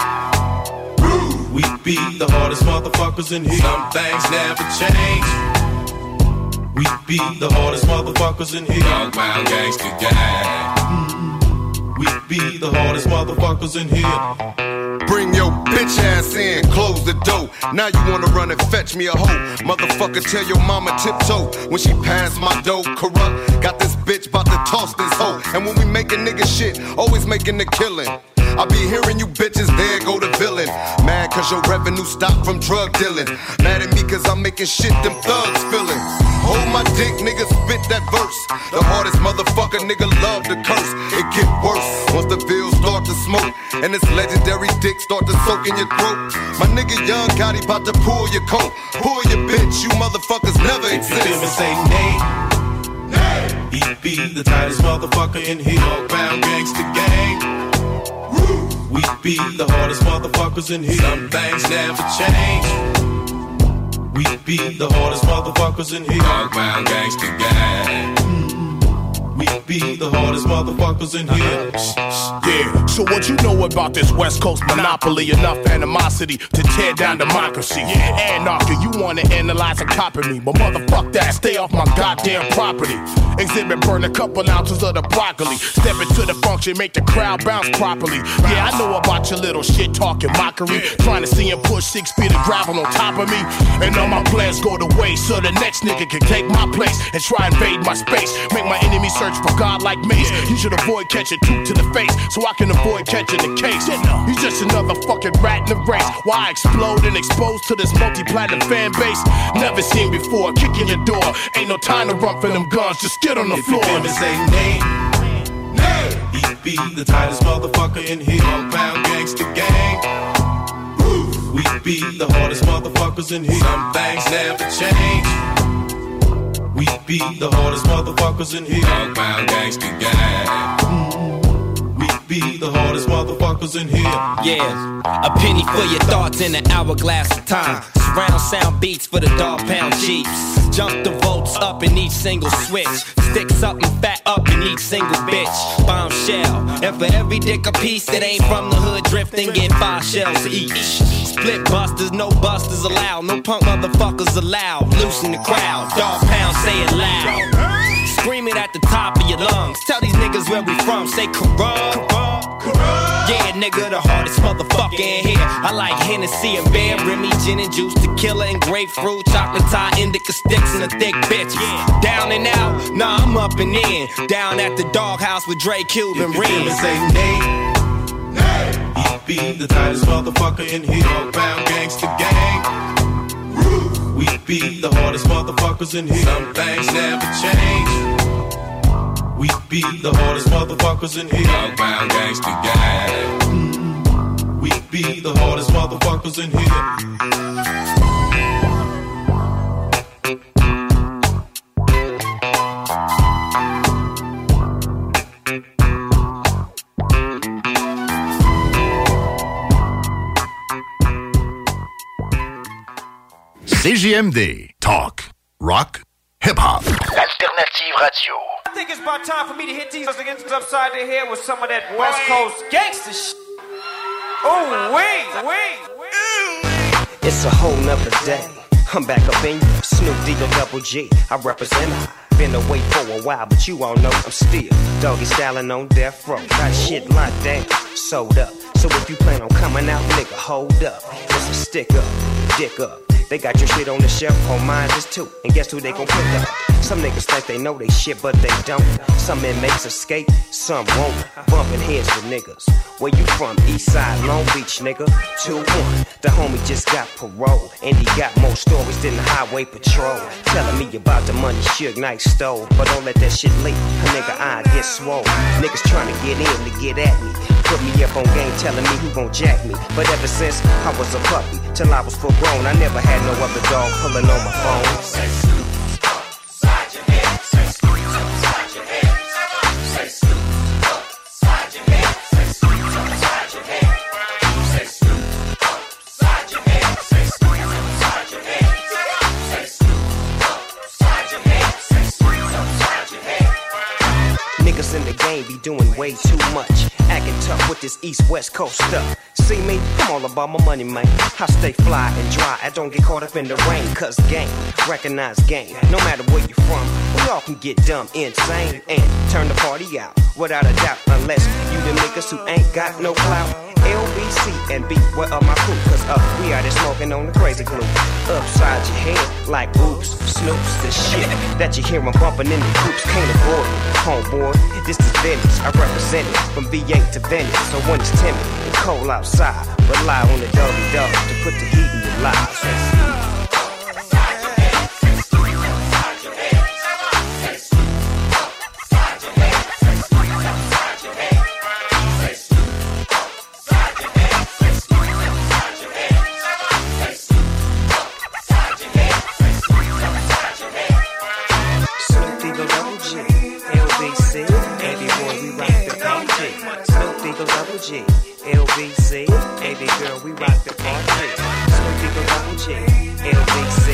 We be the hardest motherfuckers in here. Some things never change. We be the hardest motherfuckers in here. Dogg Pound gangster gang. We be the hardest motherfuckers in here. Bring your bitch ass in, close the door. Now you wanna run and fetch me a hoe. Motherfucker, tell your mama tiptoe when she pass my dough. Kurupt, got this bitch bout to toss this hoe. And when we make a nigga shit, always making the killing. I be hearing you bitches, there go the villain. Mad cause your revenue stopped from drug dealing. Mad at me cause I'm making shit them thugs feeling. Hold my dick, nigga, spit that verse. The hardest motherfucker, nigga, love to curse. It get worse once the bills start to smoke. And this legendary dick start to soak in your throat. My nigga Young Gotti about to pull your coat. Pull your bitch, you motherfuckers never If you feel me, say nay. Nay. He be the tightest motherfucker in here. Dogg Pound gangster gang. We be the hardest motherfuckers in here. Some things never change. We be the hardest motherfuckers in here. Dogg Pound gangster gang. Mm-hmm. We be the hardest motherfuckers in here. Yeah, so what you know about this West Coast monopoly? Enough animosity to tear down democracy. Yeah, anarchy, you wanna analyze and copy me, but motherfuck that, stay off my goddamn property. Exhibit burn a couple ounces of the broccoli. Step into the function, make the crowd bounce properly. Yeah, I know about your little shit talking mockery. Trying to see him push six feet of gravel on top of me. And all my plans go to waste, so the next nigga can take my place and try and invade my space. Make my enemy search for God like mace. You should avoid catching two to the face, so I can avoid catching the case. He's just another fucking rat in the race. Why explode and expose to this multi-platinum fan base? Never seen before. Kick in your door. Ain't no time to run for them guns. Just get on the If you floor. feel me, say nay. He be the tightest motherfucker in here. Dogg Pound gangster gang. We be the hardest motherfuckers in here. Some things never change. We be the hardest motherfuckers in here. Dogg Pound gangster gang. We be the hardest motherfuckers in here. Yeah, a penny for your thoughts in an hourglass of time. Surround sound beats for the dog pound jeeps. Jump the volts up in each single switch. Stick something fat up in each single bitch. Bombshell. And for every dick a piece that ain't from the hood drifting, get five shells each. Split busters, no busters allowed. No punk motherfuckers allowed. Loosen the crowd. Dog pound, say it loud. Scream it at the top of your lungs. Tell these niggas where we from. Say Kurupt. Yeah, nigga, the hardest motherfucker in here. I like Hennessy and Bear, Remy, gin and juice, tequila and grapefruit, chocolate tie, indica sticks, and a thick bitch. Down and out, nah, I'm up and in. Down at the doghouse with Dre Cube and If you feel me, Ren. say nay. He be the tightest motherfucker in here. Dogg Pound gangster gang. We be the hardest motherfuckers in here. Some things never change. We be the hardest motherfuckers in here. Dogg Pound gangster gang. Mm-hmm. We be the hardest motherfuckers in here. CJMD. Talk. Rock. Hip-hop. Alternative radio. I think it's about time for me to hit these against upside the head with some of that West Coast gangster shit. Oh, wait, wait, It's a whole nother day. I'm back up in you, Snoop Deagle Double G. I represent. Been away for a while, but you all know I'm still doggy styling on death row. Got shit locked down, sold up. So if you plan on coming out, nigga, hold up. It's a stick up, dick up. They got your shit on the shelf, on mine is too. And guess who they gon' pick up? Some niggas think they know they shit, but they don't. Some inmates escape, some won't. Bumping heads with niggas. Where you from? East side, Long Beach, nigga. 2-1. The homie just got parole. And he got more stories than the highway patrol. Telling me about the money Suge Knight stole. But don't let that shit leak. A nigga eye get swole. Niggas trying to get in to get at me. Put me up on game telling me who gon' jack me. But ever since I was a puppy, till I was full grown, I never had no other dog pulling on my phone. Niggas in the game be doing way too much. Acting tough with this east west coast stuff. See me? I'm all about my money, man. I stay fly and dry. I don't get caught up in the rain. Cause game, recognize game. No matter where you're from, we all can get dumb, insane, and turn the party out. Without a doubt, unless you the niggas who ain't got no clout. LBC and B, where are my crew? Cause uh, we out there smoking on the crazy glue. Upside your head, like oops, snoops, the shit that you hear 'em bumping in the groups. Can't avoid it, homeboy. This is Venice, I represent it from V8 to Venice. So when it's timid and cold outside, rely on the doggy dog to put the heat in your lives. G, LBC, baby girl, we rock the party. Snoop Eagle Double G, LBC,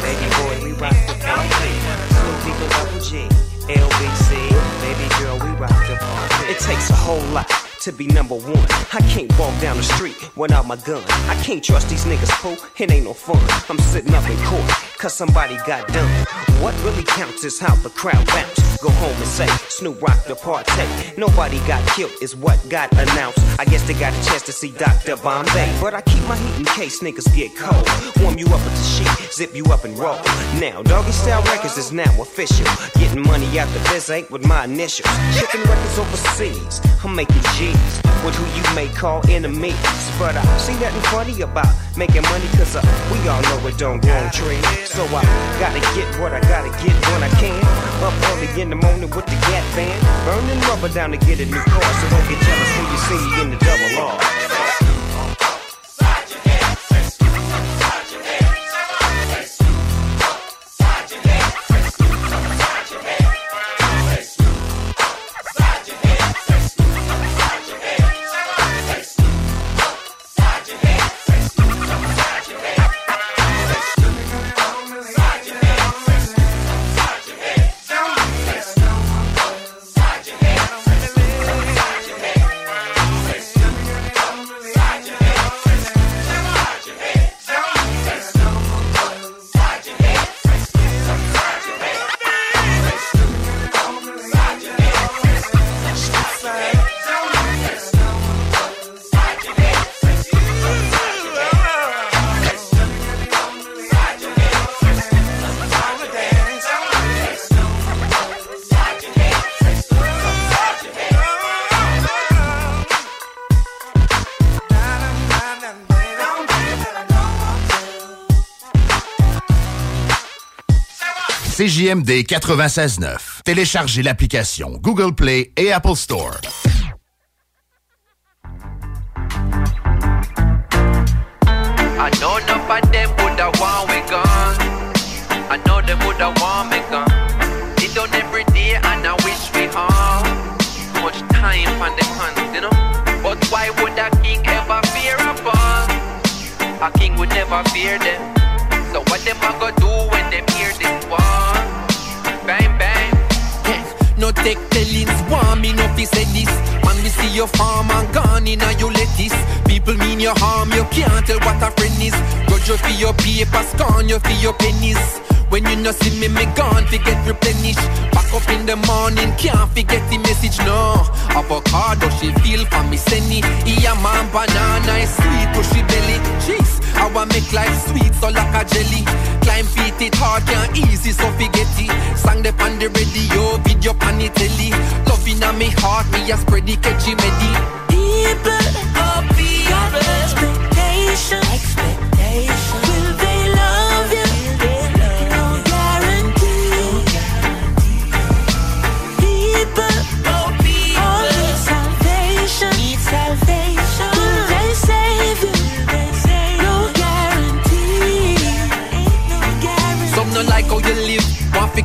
baby boy, we rock the party. Snoop Eagle Double G, LBC, baby girl, we rock the party. It takes a whole lot to be number one. I can't walk down the street without my gun. I can't trust these niggas, fool. It ain't no fun. I'm sitting up in court, cause somebody got done. What really counts is how the crowd bounce. Go home and say, Snoop rock the party. Nobody got killed, is what got announced. I guess they got a chance to see Dr. Bombay. But I keep my heat in case niggas get cold. Warm you up with the sheet, zip you up and roll. Now, Doggy Style Records is now official. Getting money out the biz ain't with my initials. Shipping records overseas, I'm making G's with who you may call enemies. But I see nothing funny about making money, cause uh, we all know it don't grow on trees. So I gotta get what I gotta get when I can. Up early in the morning with the Gat band. Burning rubber down to get a new car, so don't get jealous when you see me in the double R. CJMD 96.9. Téléchargez l'application Google Play et Apple Store. I know them woulda want gone. I know them want me gone. Done every day wish we. Much time. But why would king ever fear a? A king would never fear them. So what do when hear this? Take tellings, me no fi say this. Man, we see your farm and gone in you lettuce. People mean your harm, you can't tell what a friend is. Grudge you for your paper, scorn you for your pennies when you no see me, me gone fi get replenished Back up in the morning, can't forget the message, no Avocado, she feel for me, senny Yeah, man, banana is sweet, pushy belly Jeez, I want make life sweet, so like a jelly. Climb feet, it hard, can't easy, so forget it. Sang the on the radio, video on the telly. Loving on me heart, me a spread the catchy medi. People, oh, people, expectation, expectation.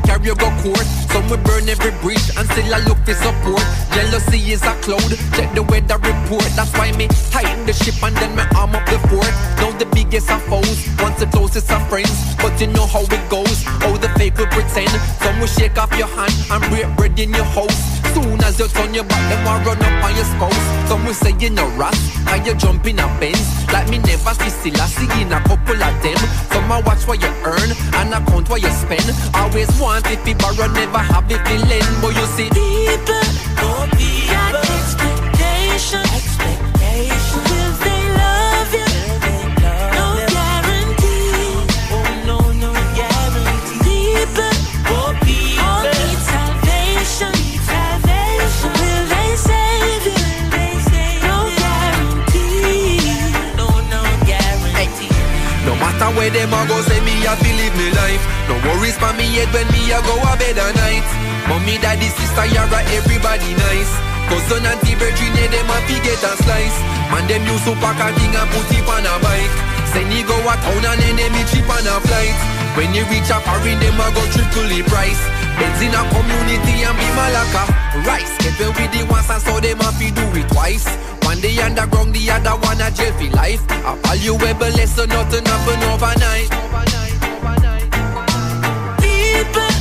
Carry you go court. Some will burn every bridge and still I look for support. Jealousy is a cloud, check the weather report. That's why me tighten the ship and then me arm up the fort. Now the biggest of foes, once the closest of friends. But you know how it goes, how the fake will pretend. Some will shake off your hand and break bread in your house. Soon as you turn your back, them will run up on your spouse. Some will say you're no ras, and you jump in a Benz. Like me never see still, I see in a couple of them. Some I watch what you earn and account what you spend. Always want if you borrow, never have to lend. But you see, People, people, got expectation, expectation. Will they love you? No guarantee. Oh no, no guarantee. People, oh people, all need salvation, salvation. Will they save you? No guarantee. No, no guarantee. No matter where them a go, a fi live me life. No worries for me head when me a go a bed at night. Mommy, daddy, sister, yara, everybody nice. Cousin, auntie, virgin, yeah, them a get a slice. Man, them use to pack a thing and put it on a bike. Send you go a town and then them cheap on a flight. When you reach a foreign, them a go triple the price. Beds in a community and be malaka. Rice, get well with the ones and so them a fi do it twice. One day underground, the other one a jail for life. A valuable lesson, nothing happen overnight. People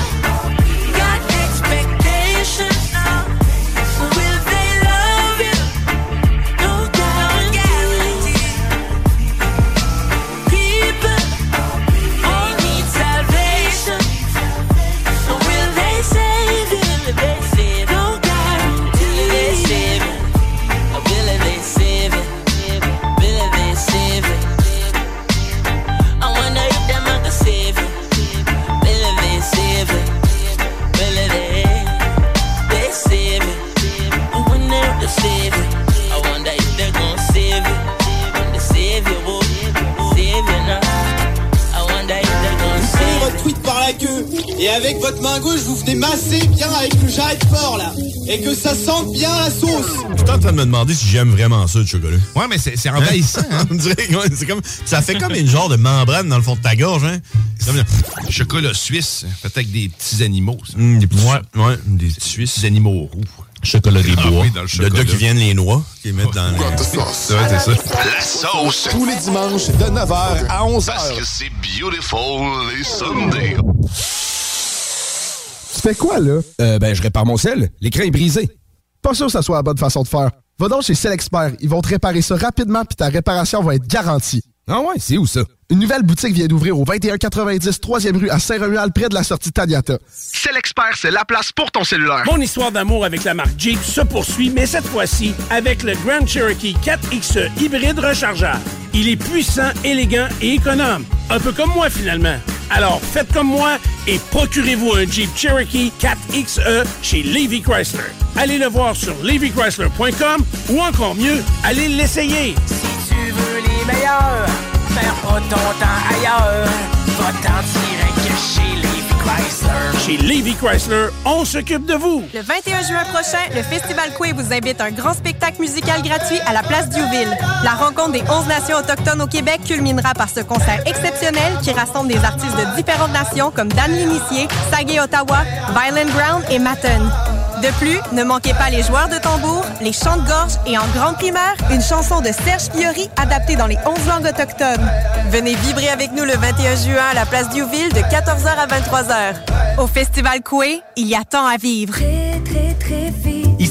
demander si j'aime vraiment ça, le chocolat. Ouais, mais c'est envahissant. hein? On dirait que ouais, c'est comme, ça fait comme une genre de membrane dans le fond de ta gorge. Hein? C'est comme le- Chocolat suisse, fait avec des petits animaux. ça. Hum, des petits, ouais, des Suisses. Petits animaux roux. Chocolat des Ah bois. dans le de chocolat. là qui viennent les noix, qui les mettent dans le... Ouais, c'est ça. La sauce. Tous les dimanches de 9h à 11h. Parce que c'est beautiful les Sundays. Tu fais quoi, là? Euh, ben, je répare mon sel. L'écran est brisé. Pas sûr que ça soit la bonne façon de faire. Va donc chez Selexpert. Ils vont te réparer ça rapidement puis ta réparation va être garantie. Ah ouais, c'est où ça? Une nouvelle boutique vient d'ouvrir au 2190 3e rue à Saint-Romuald, près de la sortie Taniata. C'est l'expert, c'est la place pour ton cellulaire. Mon histoire d'amour avec la marque Jeep se poursuit, mais cette fois-ci avec le Grand Cherokee 4XE hybride rechargeable. Il est puissant, élégant et économe. Un peu comme moi finalement. Alors faites comme moi et procurez-vous un Jeep Cherokee 4XE chez Levy Chrysler. Allez le voir sur levychrysler.com ou encore mieux, allez l'essayer. Si tu veux les meilleurs, perds pas ailleurs. Va-t'en direct chez Levi Chez Levy Chrysler, on s'occupe de vous. Le 21 juin prochain, le Festival Coué vous invite à un grand spectacle musical gratuit à la place Diouville. La rencontre des 11 nations autochtones au Québec culminera par ce concert exceptionnel qui rassemble des artistes de différentes nations comme Dan L'Initié, Sagé Ottawa, Violent Ground et Matten. De plus, ne manquez pas les joueurs de tambour, les chants de gorge et en grande primaire, une chanson de Serge Fiori adaptée dans les 11 langues autochtones. Venez vibrer avec nous le 21 juin à la place Diouville de 14h à 23h. Au Festival Coué, il y a tant à vivre. Ici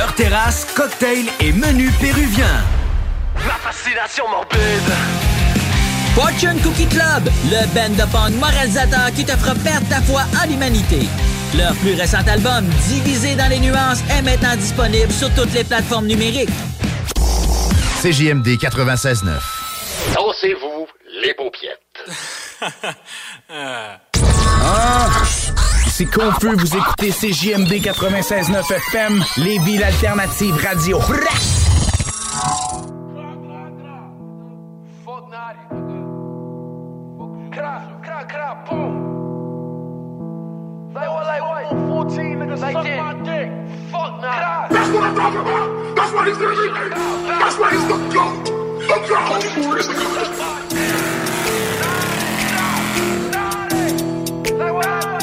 Leur terrasse, cocktail et menu péruvien. La fascination morbide. Fortune Cookie Club, le band de punk moralisateur qui te fera perdre ta foi en l'humanité. Leur plus récent album, Divisé dans les nuances, est maintenant disponible sur toutes les plateformes numériques. CJMD 96.9. Dansez-vous les paupiettes. Ah, c'est confus, vous écoutez CJMD 96.9 FM, les villes alternatives radio. He's. That's he's?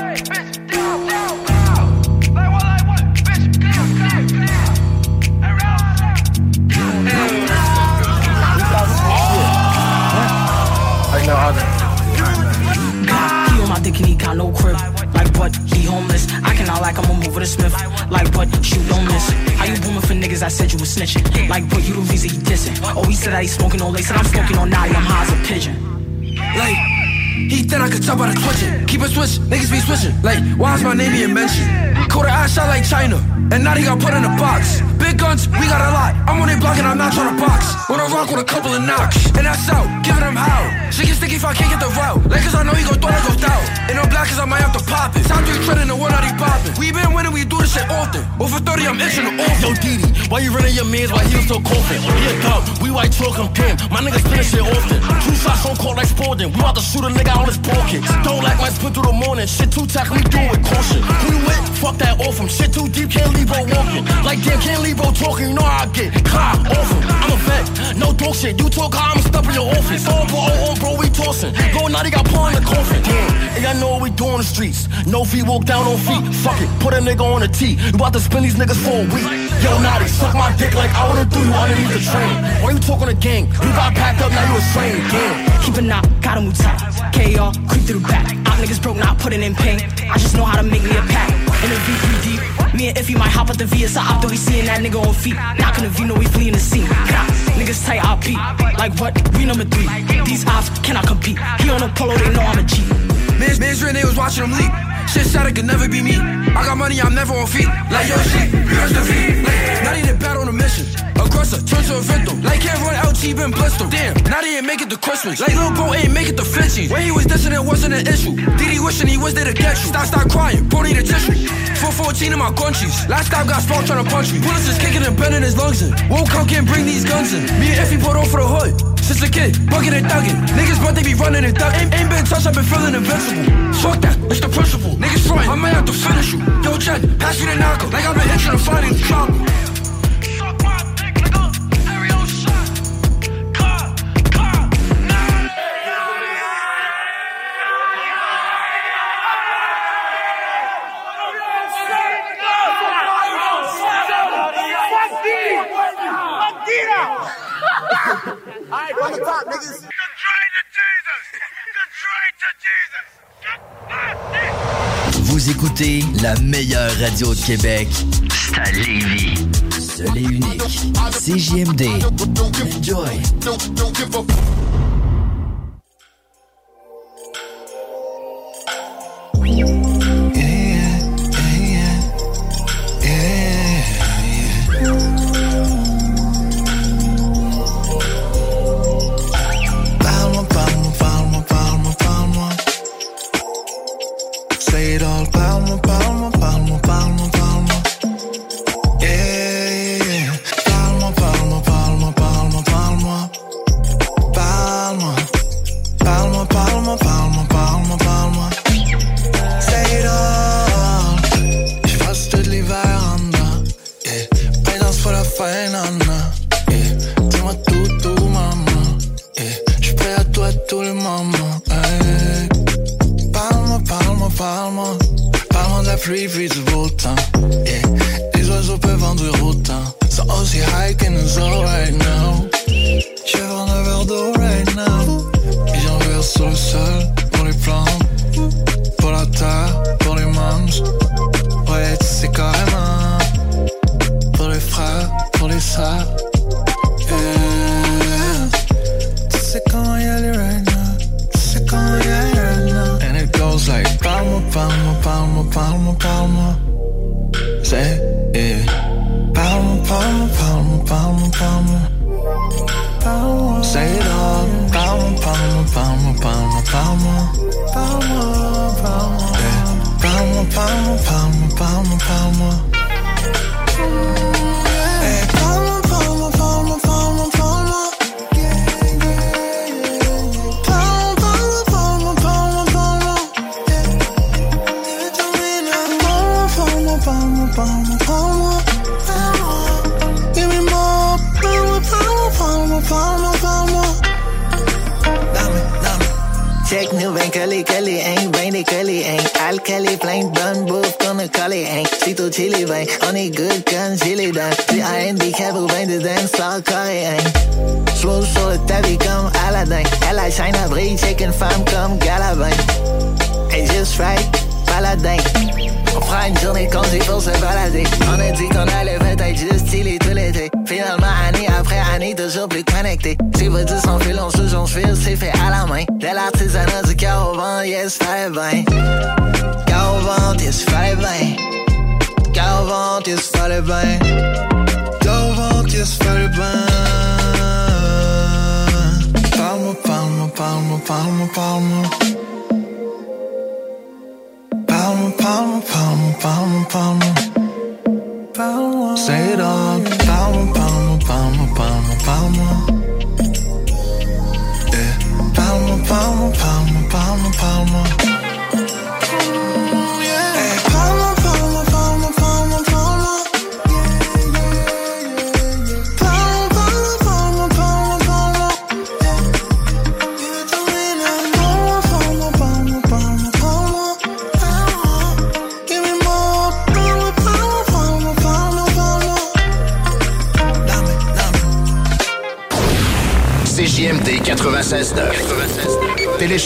He on my dick and he got no crib. Like what? He homeless. I cannot like I'm a move with a Smith. Like what? Shoot don't miss. How you booming for niggas? I said you was snitching. Like what? You the visa he dissing. Oh, he said that he smoking on lace. Said I'm smoking on naughty. I'm high as a pigeon. Like, he thought I could tell by the twitching. Keep it switch, niggas be switching. Like, why is my name being mentioned? Quarter ass shot like China, and now he got put in a box. Big guns, we got a lot. I'm on their block and I'm not trying to box. Wanna rock with a couple of knocks, and that's out. Giving them how. She get sticky if I can't get the route. Like, cause I know he gon' throw it goes down. And I'm black cause I might have to pop it. Top three treading the one out he popping. We been winning, we do this shit often. Over 30, I'm itching the off. Yo, Didi, why you running your mans while he was so confident? He a we white chalk, I'm pimp. My niggas finish shit often. Two shots on court like Spalding. We about to shoot a nigga on his pocket. Don't like my split through the morning. Shit too tack, we do it caution. Who you with? Fuck that off him. Shit too deep, can't leave bro walking. Like damn, can't leave bro talking. You know how I get. Off him. I'm a vet, no dog shit. You talk how I'm stuck in your office. All bro, all on bro, we tossing. Now they got paw in the coffin. Damn, and y'all know what we do on the streets. No feet, walk down on feet. Fuck it, put a nigga on a T. You about to spin these niggas for a week. Yo, Naughty, suck my dick like I wanna do you underneath the train. Why you talking the gang? You got packed up, now you a strain. Damn. Keep a knock, gotta move tight. KR, creep through the back. Out niggas broke, not putting in pain. I just know how to make me a pack. In the V3D, me and Iffy might hop at the VS. I opted, we seeing that nigga on feet. Knocking the V, know we fleeing the scene. Niggas tight, I beat. Like what? We number three. These ops cannot compete. He on a polo, they know I'm a G. Man's, man's they was watching him leap. Shit it could never be me. I got money, I'm never on feet. Like yo shit, here's the feet. Like, not even bad on a mission. Aggressor, turn to a victim. Like can't run out, he been blissed Damn, now they ain't make it to Christmas. Like little bro ain't make it to 15. When he was dissing, it wasn't an issue. Did he wishing he was there to get you? Stop, stop crying, bro need a tissue. 414 in my crunchies. Last time got spawned trying to punch me. Bullets is kicking and bending his lungs in. Won't can't bring these guns in. Me and Effie put on for the hood. Since a kid, bucket and thuggin'. Niggas, but they be running and ducking. Ain't, been touched, I've been feeling invincible. Fuck that, it's the principle. Niggas frontin', I might have la meilleure radio de Québec. C'est à Lévis. Seul et unique. CJMD. Enjoy.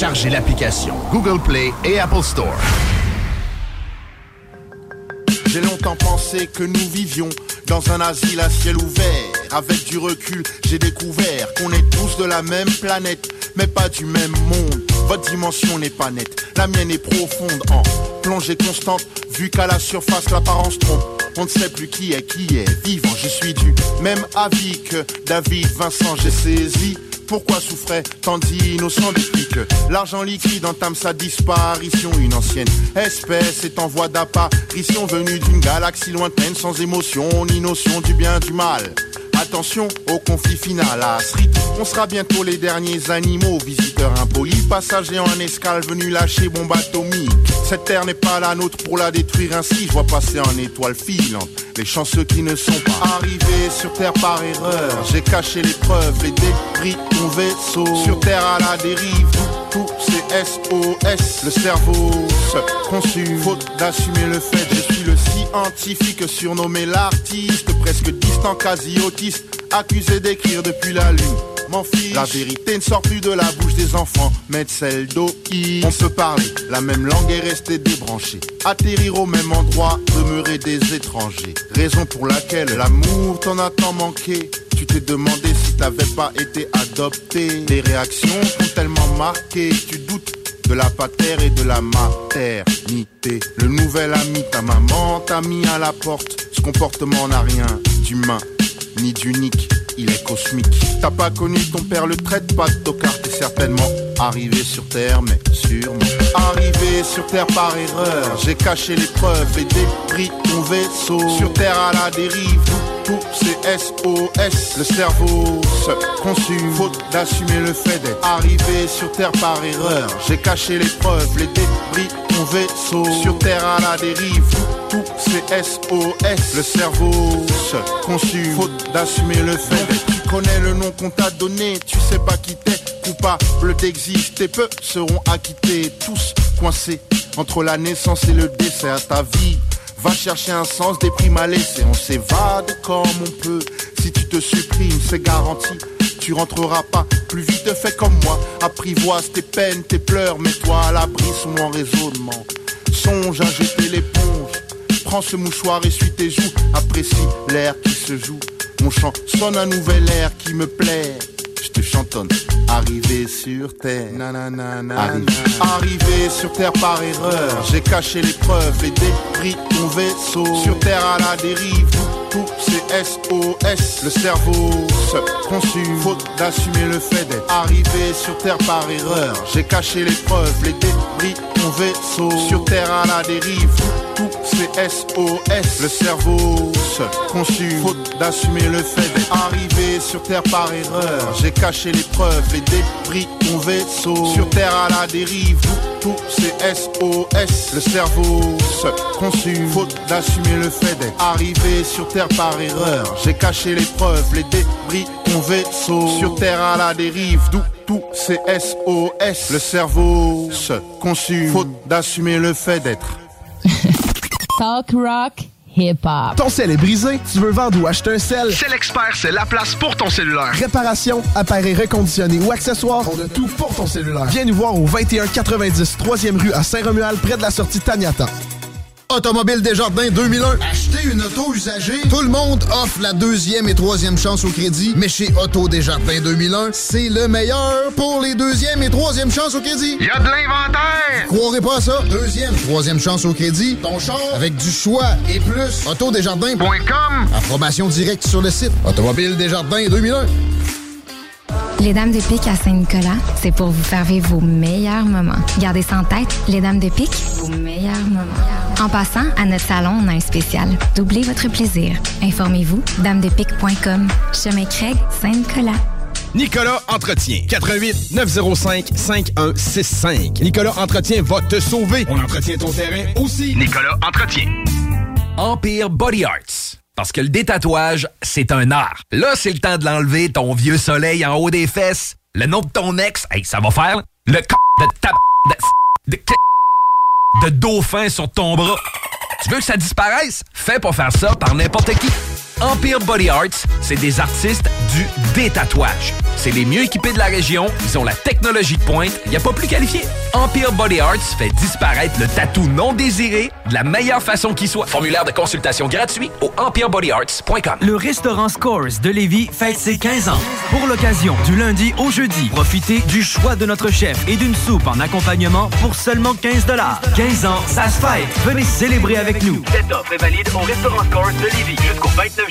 Téléchargez l'application Google Play et Apple Store. J'ai longtemps pensé que nous vivions dans un asile à ciel ouvert. Avec du recul, j'ai découvert qu'on est tous de la même planète, mais pas du même monde. Votre dimension n'est pas nette, la mienne est profonde en plongée constante, vu qu'à la surface l'apparence trompe. On ne sait plus qui est qui est vivant, je suis du même avis que David Vincent, j'ai saisi pourquoi souffrait tant d'innocents depuis que l'argent liquide entame sa disparition Une ancienne espèce est en voie d'apparition Venue d'une galaxie lointaine sans émotion ni notion du bien du mal Attention au conflit final à Sri. On sera bientôt les derniers animaux, visiteurs impolis, passagers en escale venus lâcher bombe atomique. Cette terre n'est pas la nôtre pour la détruire ainsi. Je vois passer en étoile filante les chanceux qui ne sont pas arrivés sur terre par erreur. J'ai caché les preuves, les débris Sur terre à la dérive, tout SOS. Le cerveau se consume, faute d'assumer le fait. Je suis le scientifique surnommé l'artiste, presque distant, quasi autiste, accusé d'écrire depuis la lune. La vérité ne sort plus de la bouche des enfants, mais de celle d'OI. On peut parler, la même langue est restée débranchée. Atterrir au même endroit, demeurer des étrangers. Raison pour laquelle l'amour t'en a tant manqué. Tu t'es demandé si t'avais pas été adopté. Les réactions sont tellement marquées, tu doutes de la patère et de la maternité. Le nouvel ami, ta maman t'a mis à la porte. Ce comportement n'a rien d'humain ni d'unique, il est cosmique. T'as pas connu ton père, le traite pas de tocard, t'es certainement arrivé sur terre, mais sûrement arrivé sur terre par erreur. J'ai caché les preuves et débris ton vaisseau. Sur terre à la dérive, tout c'est SOS. Le cerveau se consume, faute d'assumer le fait d'être arrivé sur terre par erreur. J'ai caché les preuves, les débris ton vaisseau. Sur terre à la dérive, tout c'est SOS. Le cerveau se consume, faute d'assumer le fait d'être. Tu connais le nom qu'on t'a donné, tu sais pas qui t'es coupable d'exister. Peu seront acquittés, tous coincés entre la naissance et le décès à ta vie. Va chercher un sens des primes à laisser, on s'évade comme on peut. Si tu te supprimes, c'est garanti. Tu rentreras pas plus vite, fais comme moi. Apprivoise tes peines, tes pleurs, mets-toi à l'abri sous mon raisonnement. Songe à jeter l'éponge. Prends ce mouchoir, essuie tes joues. Apprécie l'air qui se joue. Mon chant sonne un nouvel air qui me plaît. Je te chantonne. Arrivé sur terre. Arrivé. Arrivé sur terre par erreur. J'ai caché les preuves et débris de mon vaisseau. Sur terre à la dérive. Tout c'est SOS. Le cerveau se consume. Faute d'assumer le fait d'être arrivé sur terre par erreur. J'ai caché les preuves, les débris mon vaisseau. Sur terre à la dérive. Tout c'est SOS. Le cerveau se consume. Faute d'assumer le fait d'être arrivé sur terre par erreur. J'ai caché les preuves, les débris mon vaisseau. Sur terre à la dérive. Tout c'est SOS. Le cerveau se consume. Faute d'assumer le fait d'être arrivé sur terre par erreur. J'ai caché les preuves, les débris mon vaisseau. Sur terre à la dérive. D'où tout c'est SOS. Le cerveau se consume. Faute d'assumer le fait d'être. Talk rock hip-hop. Ton sel est brisé, tu veux vendre ou acheter un sel? C'est l'expert, c'est la place pour ton cellulaire. Réparation, appareil reconditionné ou accessoires, on a tout pour ton cellulaire. Viens nous voir au 2190 3e rue à Saint-Romuald, près de la sortie Taniata. Automobile Desjardins 2001. Acheter une auto usagée. Tout le monde offre la deuxième et troisième chance au crédit. Mais chez Auto Desjardins 2001, c'est le meilleur pour les deuxième et troisième chances au crédit. Y a de l'inventaire! Croirez pas à ça? Deuxième, troisième chance au crédit. Ton char avec du choix et plus. Autodesjardins.com. Approbation directe sur le site. Automobile Desjardins 2001. Les Dames de Pique à Saint-Nicolas, c'est pour vous faire vivre vos meilleurs moments. Gardez ça en tête, les Dames de Pique, vos meilleurs moments. En passant, à notre salon, on a un spécial. Doublez votre plaisir. Informez-vous, damedepique.com. Chemin Craig, Saint-Nicolas. Nicolas Entretien. 88 905 5165. Nicolas Entretien va te sauver. On entretient ton terrain aussi. Nicolas Entretien. Empire Body Arts. Parce que le détatouage, c'est un art. Là, c'est le temps de l'enlever, ton vieux soleil en haut des fesses. Le nom de ton ex, hey, ça va faire. Le c de ta... de... de... de dauphin sur ton bras. Tu veux que ça disparaisse? Fais pas faire ça par n'importe qui. Empire Body Arts, c'est des artistes du détatouage. C'est les mieux équipés de la région, ils ont la technologie de pointe, il n'y a pas plus qualifié. Empire Body Arts fait disparaître le tatou non désiré de la meilleure façon qui soit. Formulaire de consultation gratuit au empirebodyarts.com. Le restaurant Scores de Lévis fête ses 15 ans. Pour l'occasion, du lundi au jeudi, profitez du choix de notre chef et d'une soupe en accompagnement pour seulement 15 15 ans, ça se fête. Venez célébrer avec nous. Cette offre est valide au restaurant Scores de Lévis jusqu'au 29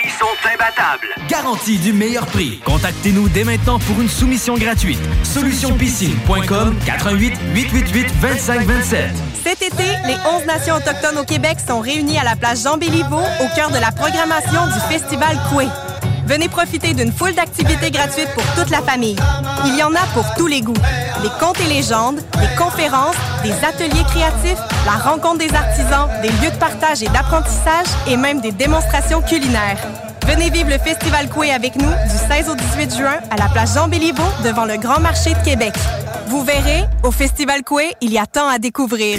prix sont imbattables. Garantie du meilleur prix. Contactez-nous dès maintenant pour une soumission gratuite. Solutionpiscine.com 88 888 2527. Cet été, les 11 nations autochtones au Québec sont réunies à la place Jean Béliveau au cœur de la programmation du Festival Coué. Venez profiter d'une foule d'activités gratuites pour toute la famille. Il y en a pour tous les goûts. Des contes et légendes, des conférences, des ateliers créatifs, la rencontre des artisans, des lieux de partage et d'apprentissage et même des démonstrations culinaires. Venez vivre le Festival Coué avec nous du 16 au 18 juin à la place Jean Béliveau devant le Grand Marché de Québec. Vous verrez, au Festival Coué, il y a tant à découvrir.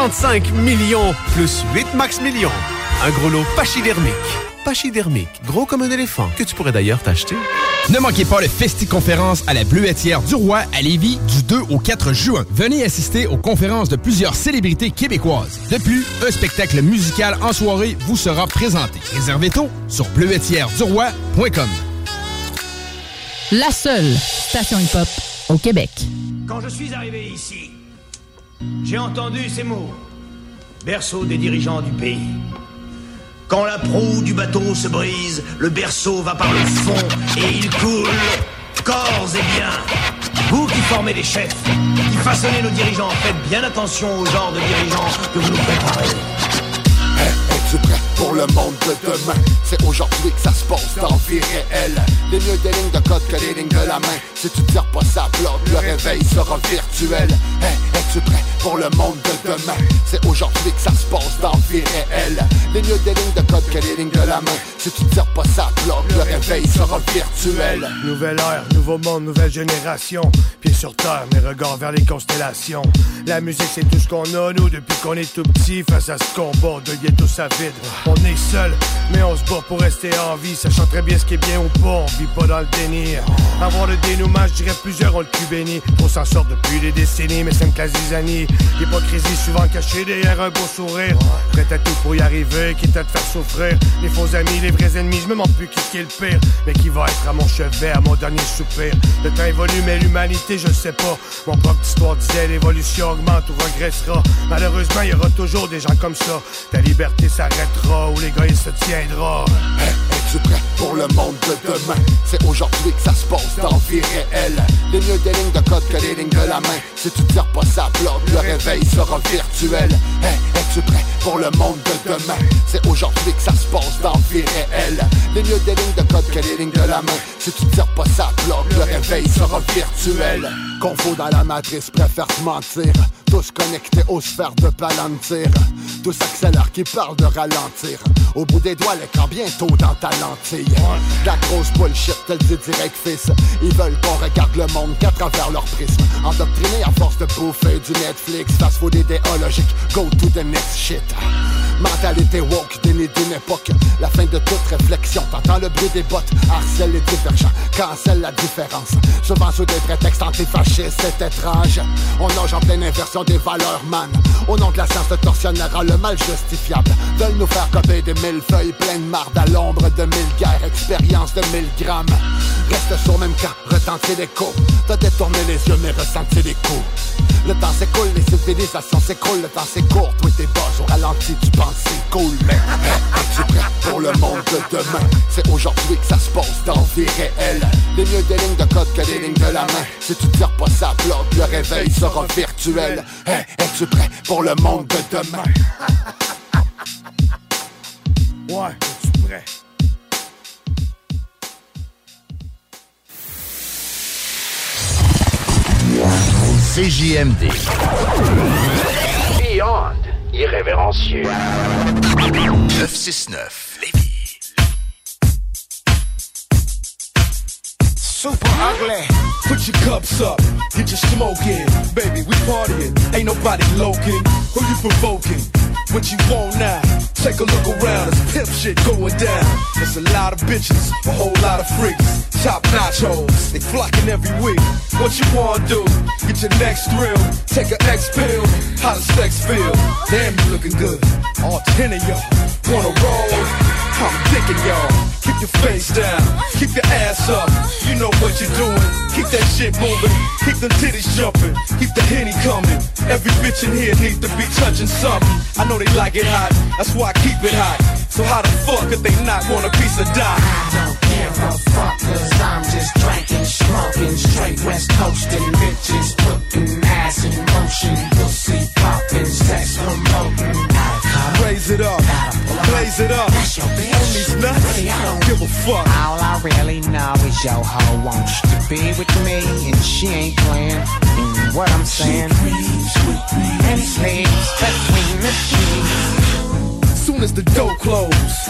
65 millions plus 8 max millions. Un gros lot pachydermique. Pachydermique, gros comme un éléphant, que tu pourrais d'ailleurs t'acheter. Ne manquez pas le Festi-conférence à la Bleuetière du Roi à Lévis du 2 au 4 juin. Venez assister aux conférences de plusieurs célébrités québécoises. De plus, un spectacle musical en soirée vous sera présenté. Réservez tôt sur bleuetièreduroi.com. La seule station hip-hop au Québec. Quand je suis arrivé ici, j'ai entendu ces mots. Berceau des dirigeants du pays. Quand la proue du bateau se brise, le berceau va par le fond et il coule corps et bien. Vous qui formez les chefs, qui façonnez nos dirigeants, faites bien attention au genre de dirigeants que vous nous préparez. Pour le monde de demain? C'est aujourd'hui que ça se passe dans vie réelle. Les mieux des lignes de code que les lignes de la main. Si tu tires pas ça bloque, le réveil sera virtuel. Hey, es-tu prêt pour le monde de demain? C'est aujourd'hui que ça se passe dans vie réelle. Les mieux des lignes de code que les lignes de la main. Si tu tires pas ça bloque, le réveil sera virtuel. Nouvelle ère, nouveau monde, nouvelle génération. Pieds sur terre, mes regards vers les constellations. La musique, c'est tout ce qu'on a, nous, depuis qu'on est tout petit. Face à ce combat de ghetto sa vide. On est seul, mais on se bat pour rester en vie. Sachant très bien ce qui est bien ou pas, on vit pas dans le déni. Avoir le dénouement, je dirais plusieurs ont le cul béni. On s'en sort depuis des décennies, mais c'est une classe zizanie. L'hypocrisie souvent cachée derrière un beau sourire. Prêt à tout pour y arriver, quitte à te faire souffrir. Les faux amis, les vrais ennemis, je me demande plus qui est le pire. Mais qui va être à mon chevet, à mon dernier soupir. Le temps évolue, mais l'humanité, je sais pas. Mon propre histoire disait l'évolution augmente ou regressera. Malheureusement, il y aura toujours des gens comme ça. Ta liberté s'arrêtera ou l'égoïsme se tiendra. Es-tu prêt pour le monde de demain? C'est aujourd'hui que ça se passe dans vie réelle. Les mieux des lignes de code que les lignes de la main. Si tu tires pas ça bloque, le réveil sera virtuel. Hey, es-tu prêt pour le monde de demain? C'est aujourd'hui que ça se passe dans vie réelle. Les mieux des lignes de code que les lignes de la main. Si tu tires pas ça bloque, le réveil sera virtuel. Confo dans la matrice, préfère te mentir. Tous connectés aux sphères de palantir. Tous accélèrent qui parlent de ralentir. Au bout des doigts, l'écran bientôt dans ta lentille. La grosse bullshit, te le dit direct, fils. Ils veulent qu'on regarde le monde qu'à travers leur prisme. Endoctriné à force de bouffer du Netflix. Fast food idéologique, go to the next shit. Mentalité woke, déni d'une époque. La fin de toute réflexion. T'entends le bruit des bottes, harcèle les divergents, cancelle la différence. Souvent sous des prétextes antifascistes, c'est étrange. On nage en pleine inversion des valeurs, man. Au nom de la science, le tortionnaire a le mal justifiable. Veulent nous faire copier des mille feuilles pleines de marde à l'ombre de mille guerres, expérience de mille grammes. Reste sur même camp, retentir l'écho. T'as détourné les yeux, mais ressenti les coups. Le temps s'écoule, les civilisations s'écroulent. Le temps c'est court, toi t'es bas, au ralenti tu penses c'est cool. Mais es-tu prêt pour le monde de demain? C'est aujourd'hui que ça se passe dans vie réelle. Les mieux des lignes de code que des lignes de la main. Si tu tires pas ça bloc, le réveil sera virtuel. Hey, Es-tu prêt pour le monde de demain? Ouais, es-tu prêt? CJMD. Beyond irrévérencieux. 969 Lévis. Super ugly. Put your cups up, get your smoke in. Baby, we partying. Ain't nobody loking. Who you provoking? What you want now? Take a look around, it's pimp shit going down. There's a lot of bitches, a whole lot of freaks. Top notch hoes, they flocking every week. What you wanna do? Get your next thrill. Take a X pill. How does sex feel? Damn, you looking good. All ten of y'all wanna roll. I'm dicking y'all. Keep your face down, keep your ass up. You know what you're doing. Keep that shit moving, keep them titties jumping, keep the henny coming. Every bitch in here needs to be touching something. I know they like it hot, that's why I keep it hot. So how the fuck could they not want a piece of dot? give a fuck cause I'm just drinking, smoking, straight west coasting, bitches putting ass in motion, pussy popping, sex promoting. Raise it up, blaze it up. On these nuts, I don't give a fuck. All I really know is your hoe wants to be with me, and she ain't playing. And what I'm saying, and sleeps between the sheets. Soon as the door close,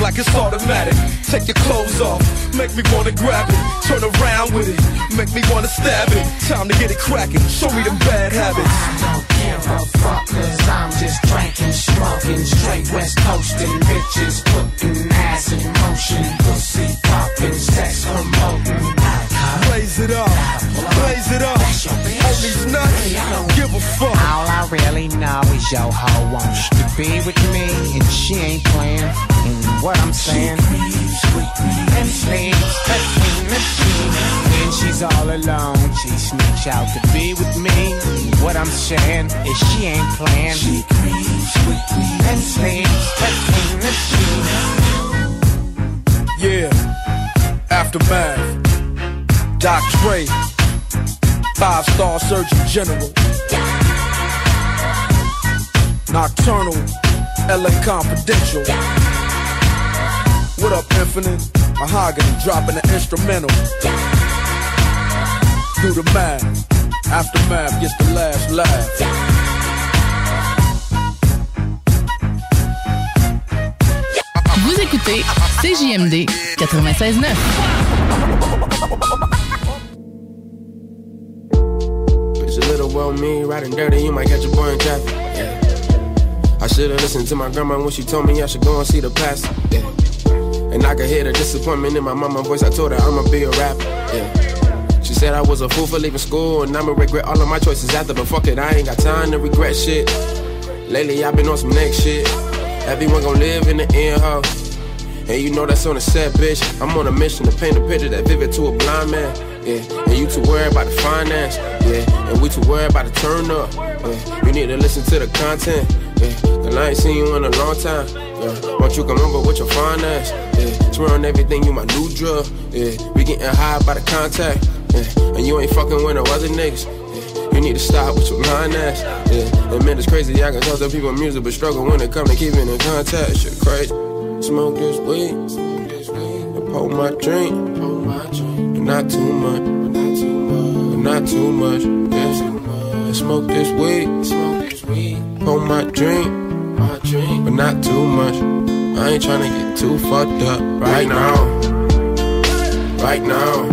like it's automatic. Take your clothes off, make me wanna grab it. Turn around with it, make me wanna stab it. Time to get it cracking, show me them bad habits. Don't give a fuck cause I'm just drinking, smoking, straight west coasting, bitches putting ass in motion, pussy popping, sex promoting. Blaze it up, blaze it up. On these nuts, give a fuck. All I really know is your hoe wants to be with me, and she ain't playing. And what I'm saying, and sleeps between the sheets. When she's all alone, she sneaks out to be with me. What I'm saying is she ain't playing. She and sleeps between the sheets. Yeah, aftermath. Doc Trey, five star surgeon general. Nocturnal, LA Confidential. What up, Infinite? Mahogany dropping the instrumental. Do the math. Aftermath gets the last laugh. Vous écoutez CJMD 96.9. It's a little well me riding dirty, you might catch a boy in traffic. Yeah. I should've listened to my grandma when she told me I should go and see the pastor. Yeah. And I could hear the disappointment in my mama's voice. I told her I'ma be a rapper. Yeah. She said I was a fool for leaving school and I'ma regret all of my choices after. But fuck it, I ain't got time to regret shit. Lately I've been on some next shit. Everyone gon' live in the end, huh? And you know that's on a set, bitch. I'm on a mission to paint a picture that vivid to a blind man. Yeah, and you too worried about the finance. Yeah, and we too worried about the turn up. Yeah, you need to listen to the content. Yeah, cause I ain't seen you in a long time. Yeah, won't you come over with your finance? Yeah, swear on everything, you my new drug. Yeah, we getting high by the contact. Yeah, and you ain't fucking with no other niggas. Yeah, you need to stop with your lying ass. Yeah, and man, it's crazy. I can talk to people music, but struggle when it come to keeping in contact. Shit crazy. Smoke this weed, and pour my drink, not too much, not too much, not too much. Yeah. Smoke this weed, smoke this weed. Hold my drink, my drink, but not too much. I ain't tryna get too fucked up right now, right now,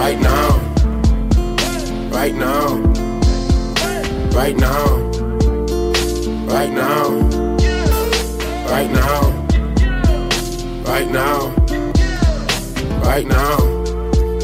right now, right now, right now, right now, right now, right now right now.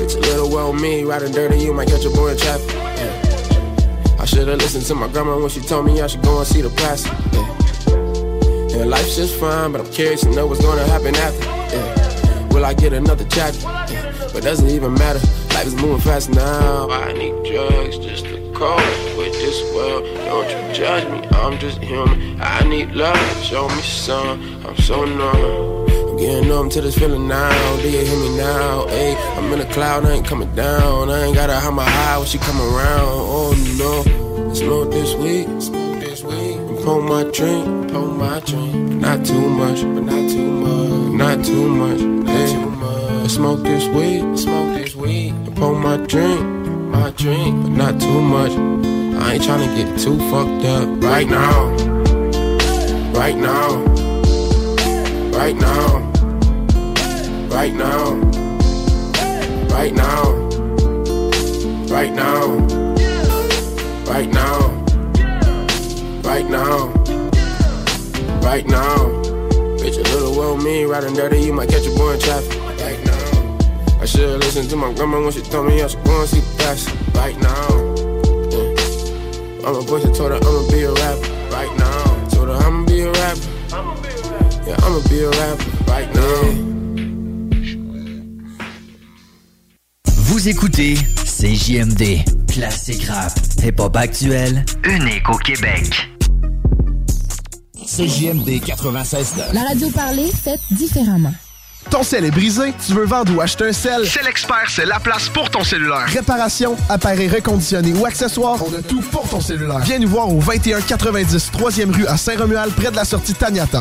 It's a little well me, riding dirty, you might catch a boy in traffic. Yeah. I should've listened to my grandma when she told me I should go and see the plastic. Yeah. And life's just fine, but I'm curious to know what's gonna happen after. Yeah. Will I get another chapter? Yeah. But doesn't even matter. Life is moving fast now. I need drugs just to cope with this world. Don't you judge me, I'm just human. I need love, show me some. I'm so numb. I'm getting numb to this feeling now. Do you hear me now? Hey, I'm in a cloud, I ain't coming down. I ain't gotta have my high when she come around. Oh no, it's smoke this week, smoke this week. And pour my drink, pour my drink. Not too much, but not too much, not too much. Not too much. I smoke this weed, smoke this weed. And pour my drink, my drink, but not too much. I ain't tryna get too fucked up right now. Right now. Right now. Right now. Right now. Right now. Right now. Right now. Right now. Bitch, a little well me, riding dirty, you might catch a boy in traffic. Right now. I should've listened to my grandma when she told me I should go and see the best. Right now. I'm a voice that told her I'ma be a rapper. Yeah, I'ma be a rapper. Right now. Vous écoutez CJMD, classique rap, hip-hop actuel, unique au Québec. CJMD 96.9. La radio parlée, faite différemment. Ton sel est brisé, tu veux vendre ou acheter un sel? C'est l'expert, c'est la place pour ton cellulaire. Réparation, appareil reconditionné ou accessoires, on a tout pour ton cellulaire. Viens nous voir au 2190 3e rue à Saint-Romuald, près de la sortie Taniata.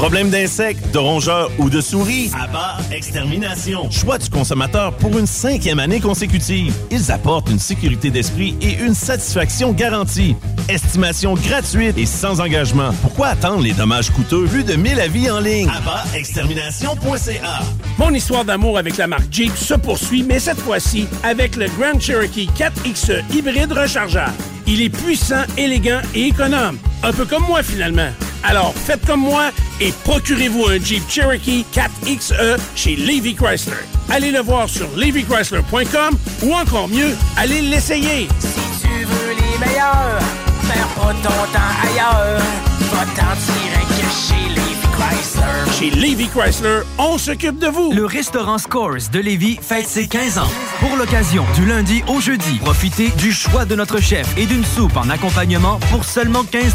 Problème d'insectes, de rongeurs ou de souris? Abba Extermination. Choix du consommateur pour une cinquième année consécutive. Ils apportent une sécurité d'esprit et une satisfaction garantie. Estimation gratuite et sans engagement. Pourquoi attendre les dommages coûteux? Plus de 1000 avis en ligne. AbbaExtermination.ca Mon histoire d'amour avec la marque Jeep se poursuit, mais cette fois-ci avec le Grand Cherokee 4XE hybride rechargeable. Il est puissant, élégant et économe. Un peu comme moi finalement. Alors faites comme moi et procurez-vous un Jeep Cherokee 4XE chez Levy Chrysler. Allez le voir sur levychrysler.com ou encore mieux, allez l'essayer. Si tu veux les meilleurs, perds pas ton ailleurs. Va tirer que Chrysler. Chez Levy Chrysler, on s'occupe de vous. Le restaurant Scores de Lévis fête ses 15 ans. Pour l'occasion, du lundi au jeudi, profitez du choix de notre chef et d'une soupe en accompagnement pour seulement 15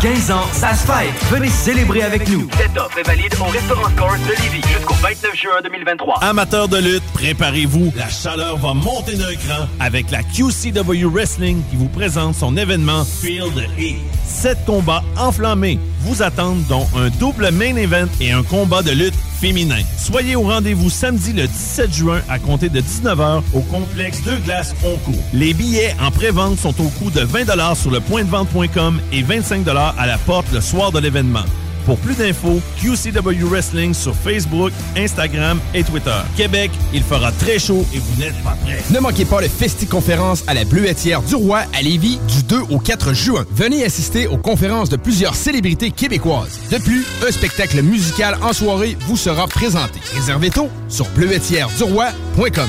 15 ans, ça se fête. Venez célébrer avec nous. Cette offre est valide au restaurant Scores de Lévis jusqu'au 29 juin 2023. Amateurs de lutte, préparez-vous. La chaleur va monter d'un cran avec la QCW Wrestling qui vous présente son événement Field Heat. Sept combats enflammés vous attendent, dont un double main event et un combat de lutte féminin. Soyez au rendez-vous samedi le 17 juin à compter de 19h au complexe Deux Glaces Oncourt. Les billets en pré-vente sont au coût de 20 sur le point de vente.com et 25 à la porte le soir de l'événement. Pour plus d'infos, QCW Wrestling sur Facebook, Instagram et Twitter. Québec, il fera très chaud et vous n'êtes pas prêts. Ne manquez pas le Festi-conférence à la Bleuetière du Roi à Lévis du 2 au 4 juin. Venez assister aux conférences de plusieurs célébrités québécoises. De plus, un spectacle musical en soirée vous sera présenté. Réservez tôt sur bleuetièreduroy.com.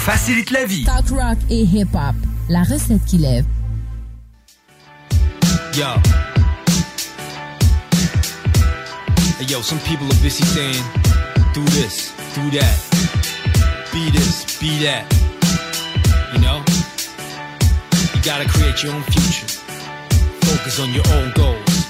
facilite la vie. Talk rock et hip-hop. La recette qui lève. Yo. Hey, yo, some people are busy saying, do this, do that, be this, be that. You know? You gotta create your own future. focus on your own goals.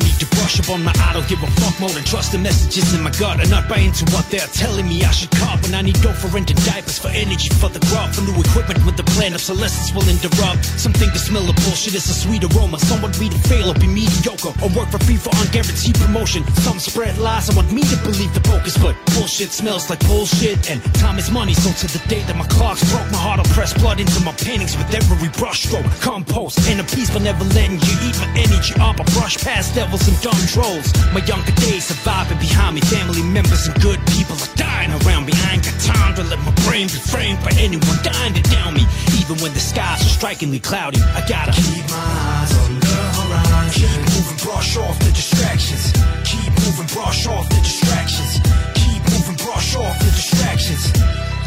Need to brush up on my I don't give a fuck more than trust the messages in my gut and not buy into what they're telling me I should cop. And I need dough for renting diapers, for energy, for the grub, for new equipment with the plan obsolescence will interrupt. Some think the smell of bullshit is a sweet aroma. Some want me to fail or be mediocre or work for free for unguaranteed promotion. Some spread lies and want me to believe the focus, but bullshit smells like bullshit. And time is money, so to the day that my clocks broke, my heart will press blood into my paintings with every brushstroke. Compost and a piece, but never letting you eat my energy up. I brush past devils and dumb trolls. My younger days surviving behind me. Family members and good people are dying around me. I ain't got time to let my brain be framed by anyone dying to down me. Even when the skies are strikingly cloudy, I gotta keep my eyes on the horizon. Keep moving, brush off the distractions. Keep moving, brush off the distractions. Keep moving, brush off the distractions.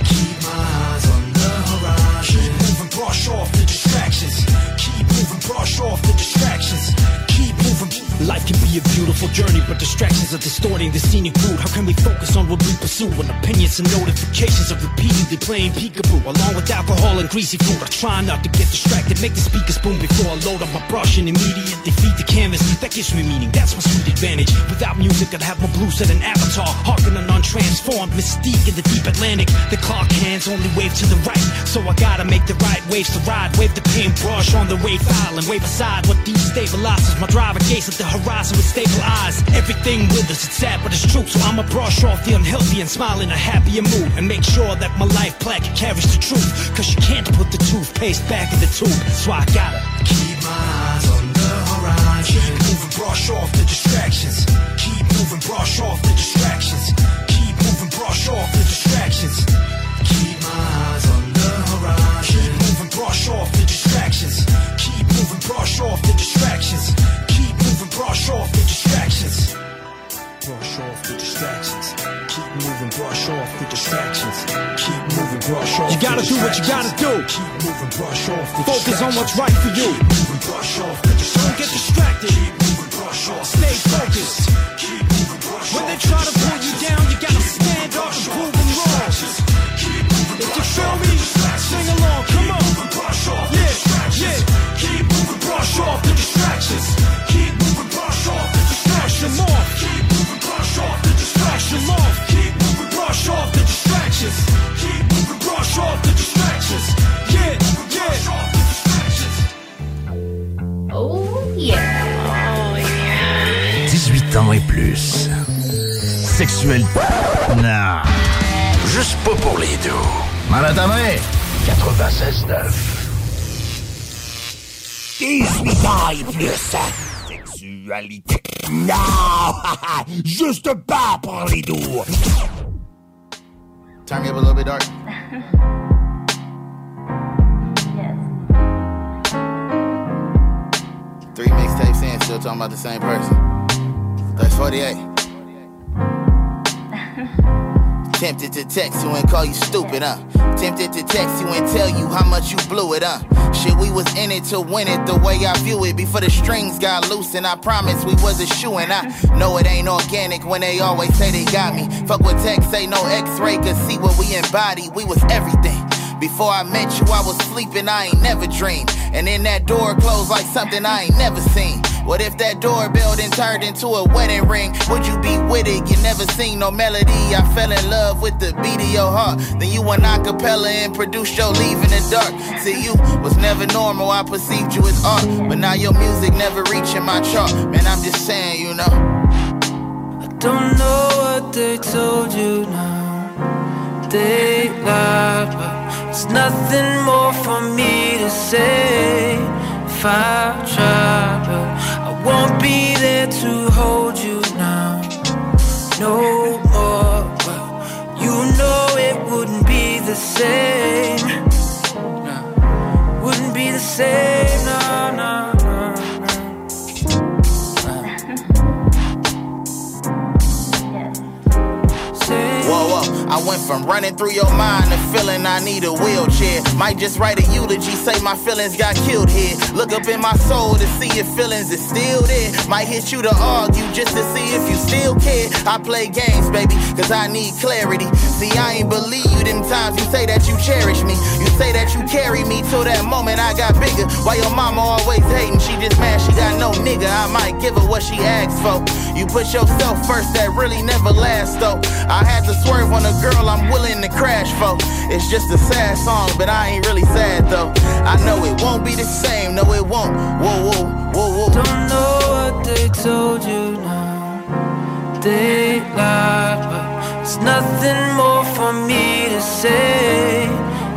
Keep my eyes on the horizon. Keep moving, brush off the distractions. Keep moving, brush off the distractions. Life can be a beautiful journey, but distractions are distorting the scenic route. How can we focus on what we pursue when opinions and notifications are repeatedly playing peekaboo? Along with alcohol and greasy food, I try not to get distracted. Make the speakers boom before I load up my brush and immediately feed the canvas. That gives me meaning, that's my sweet advantage. Without music, I'd have my blue set an avatar. Harking an untransformed mystique in the deep Atlantic. The clock hands only wave to the right, so I gotta make the right waves to ride. Wave the paintbrush on the wave file and wave aside what destabilizes my driver gaze at the horizon with stable eyes. Everything with us, it's sad, but it's true. So I'ma brush off the unhealthy and smile in a happier mood. And make sure that my life plaque carries the truth. Cause you can't put the toothpaste back in the tube. So I gotta keep my eyes on the horizon. Keep moving, brush off the distractions. Keep moving, brush off the distractions. Keep moving, brush off the distractions. Keep my eyes on the horizon. Keep moving, brush off the distractions. Keep moving, brush off the distractions. Brush off the distractions. Brush off the distractions. Keep moving, brush off the distractions. Keep moving, brush off. You gotta do what you gotta do. Keep moving, brush off the Focus on what's right for you. Keep moving, brush off the distractions. Don't get distracted. Keep moving, brush off. Stay focused. Keep moving, brush When they try to pull you down, you gotta stand up and prove them wrong. If you feel me, sing along. Come on. Distractions. Yeah, yeah. Oh yeah. 18 ans et plus. Sexuel. Non. Juste pas pour les deux. Malatamé. 96.9. 18 ans et plus. Sexualité. Non! Juste pas pour les deux. Turn me up a little bit dark. still talking about the same person. That's 48. Tempted to text you and call you stupid, huh? Tempted to text you and tell you how much you blew it, huh? Shit, we was in it to win it the way I view it. Before the strings got loose, and I promise we was a shoe, and I know it ain't organic when they always say they got me. Fuck with text, say no x-ray, could see what we embody. We was everything. Before I met you, I was sleeping, I ain't never dreamed. And then that door closed like something I ain't never seen. What if that doorbell then turned into a wedding ring? Would you be with it? You never seen no melody. I fell in love with the beat of your heart. Then you went acapella and produced your Leave in the Dark. See, you was never normal. I perceived you as art. But now your music never reaching my chart. Man, I'm just saying, you know. I don't know what they told you now. They lied, but it's nothing more for me to say. If I try, but I won't be there to hold you now. No more, but you know it wouldn't be the same. Wouldn't be the same, I went from running through your mind to feeling I need a wheelchair. Might just write a eulogy, say my feelings got killed here. Look up in my soul to see if feelings is still there. Might hit you to argue just to see if you still care. I play games, baby, cause I need clarity. See, I ain't believe you them times you say that you cherish me. You say that you carry me till that moment I got bigger. Why your mama always hating? She just mad she got no nigga. I might give her what she asked for. You put yourself first, that really never lasts though. I had to swerve on a girl I'm willing to crash for. It's just a sad song, but I ain't really sad though. I know it won't be the same, no it won't. Whoa, whoa, whoa, whoa. Don't know what they told you now. They lied, but it's nothing more for me to say.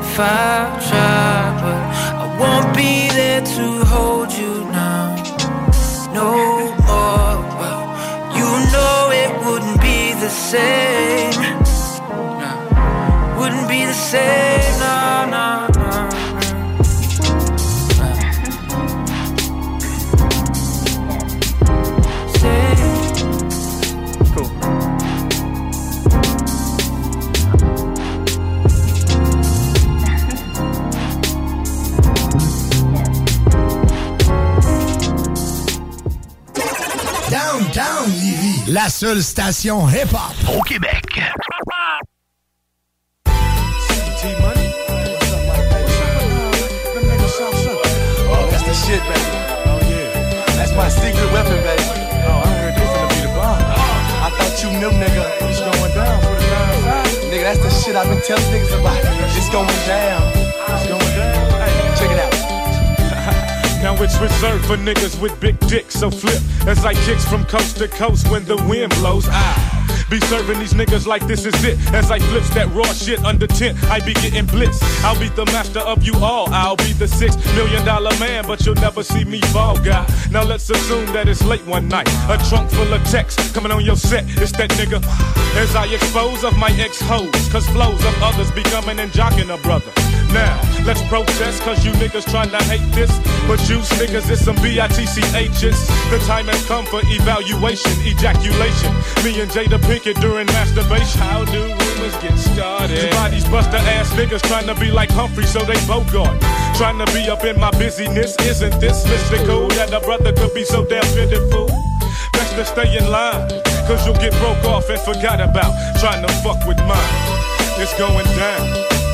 If I try, but I won't be there to hold you now. No more, well, you know it wouldn't be the same. Wouldn't la seule station hip-hop au Québec. Shit, baby. Oh, yeah. That's my secret weapon, baby. Oh, I heard this gonna be the bomb. I thought you knew, nigga. It's going down for the Nigga, that's the shit I've been telling niggas about. It's going down. It's going down. Check it out. Now it's reserved for niggas with big dicks, so flip as I kicks from coast to coast when the wind blows. I be serving these niggas like this is it. As I flips that raw shit under tent, I be getting blitz. I'll be the master of you all. I'll be the six million dollar man, but you'll never see me fall guy. Now let's assume that it's late one night. A trunk full of texts coming on your set. It's that nigga. As I expose of my ex hoes, cause flows of others be coming and jocking a brother. Now, let's protest, cause you niggas trying to hate this. But you niggas is some B-I-T-C-H's. The time has come for evaluation, ejaculation. Me and Jada During masturbation. How do rumors get started? Bodies buster ass niggas trying to be like Humphrey, so they Bogart. Trying to be up in my busyness. Isn't this mystical that a brother could be so damn pitiful? Best to stay in line, cause you'll get broke off and forgot about. Trying to fuck with mine. It's going down.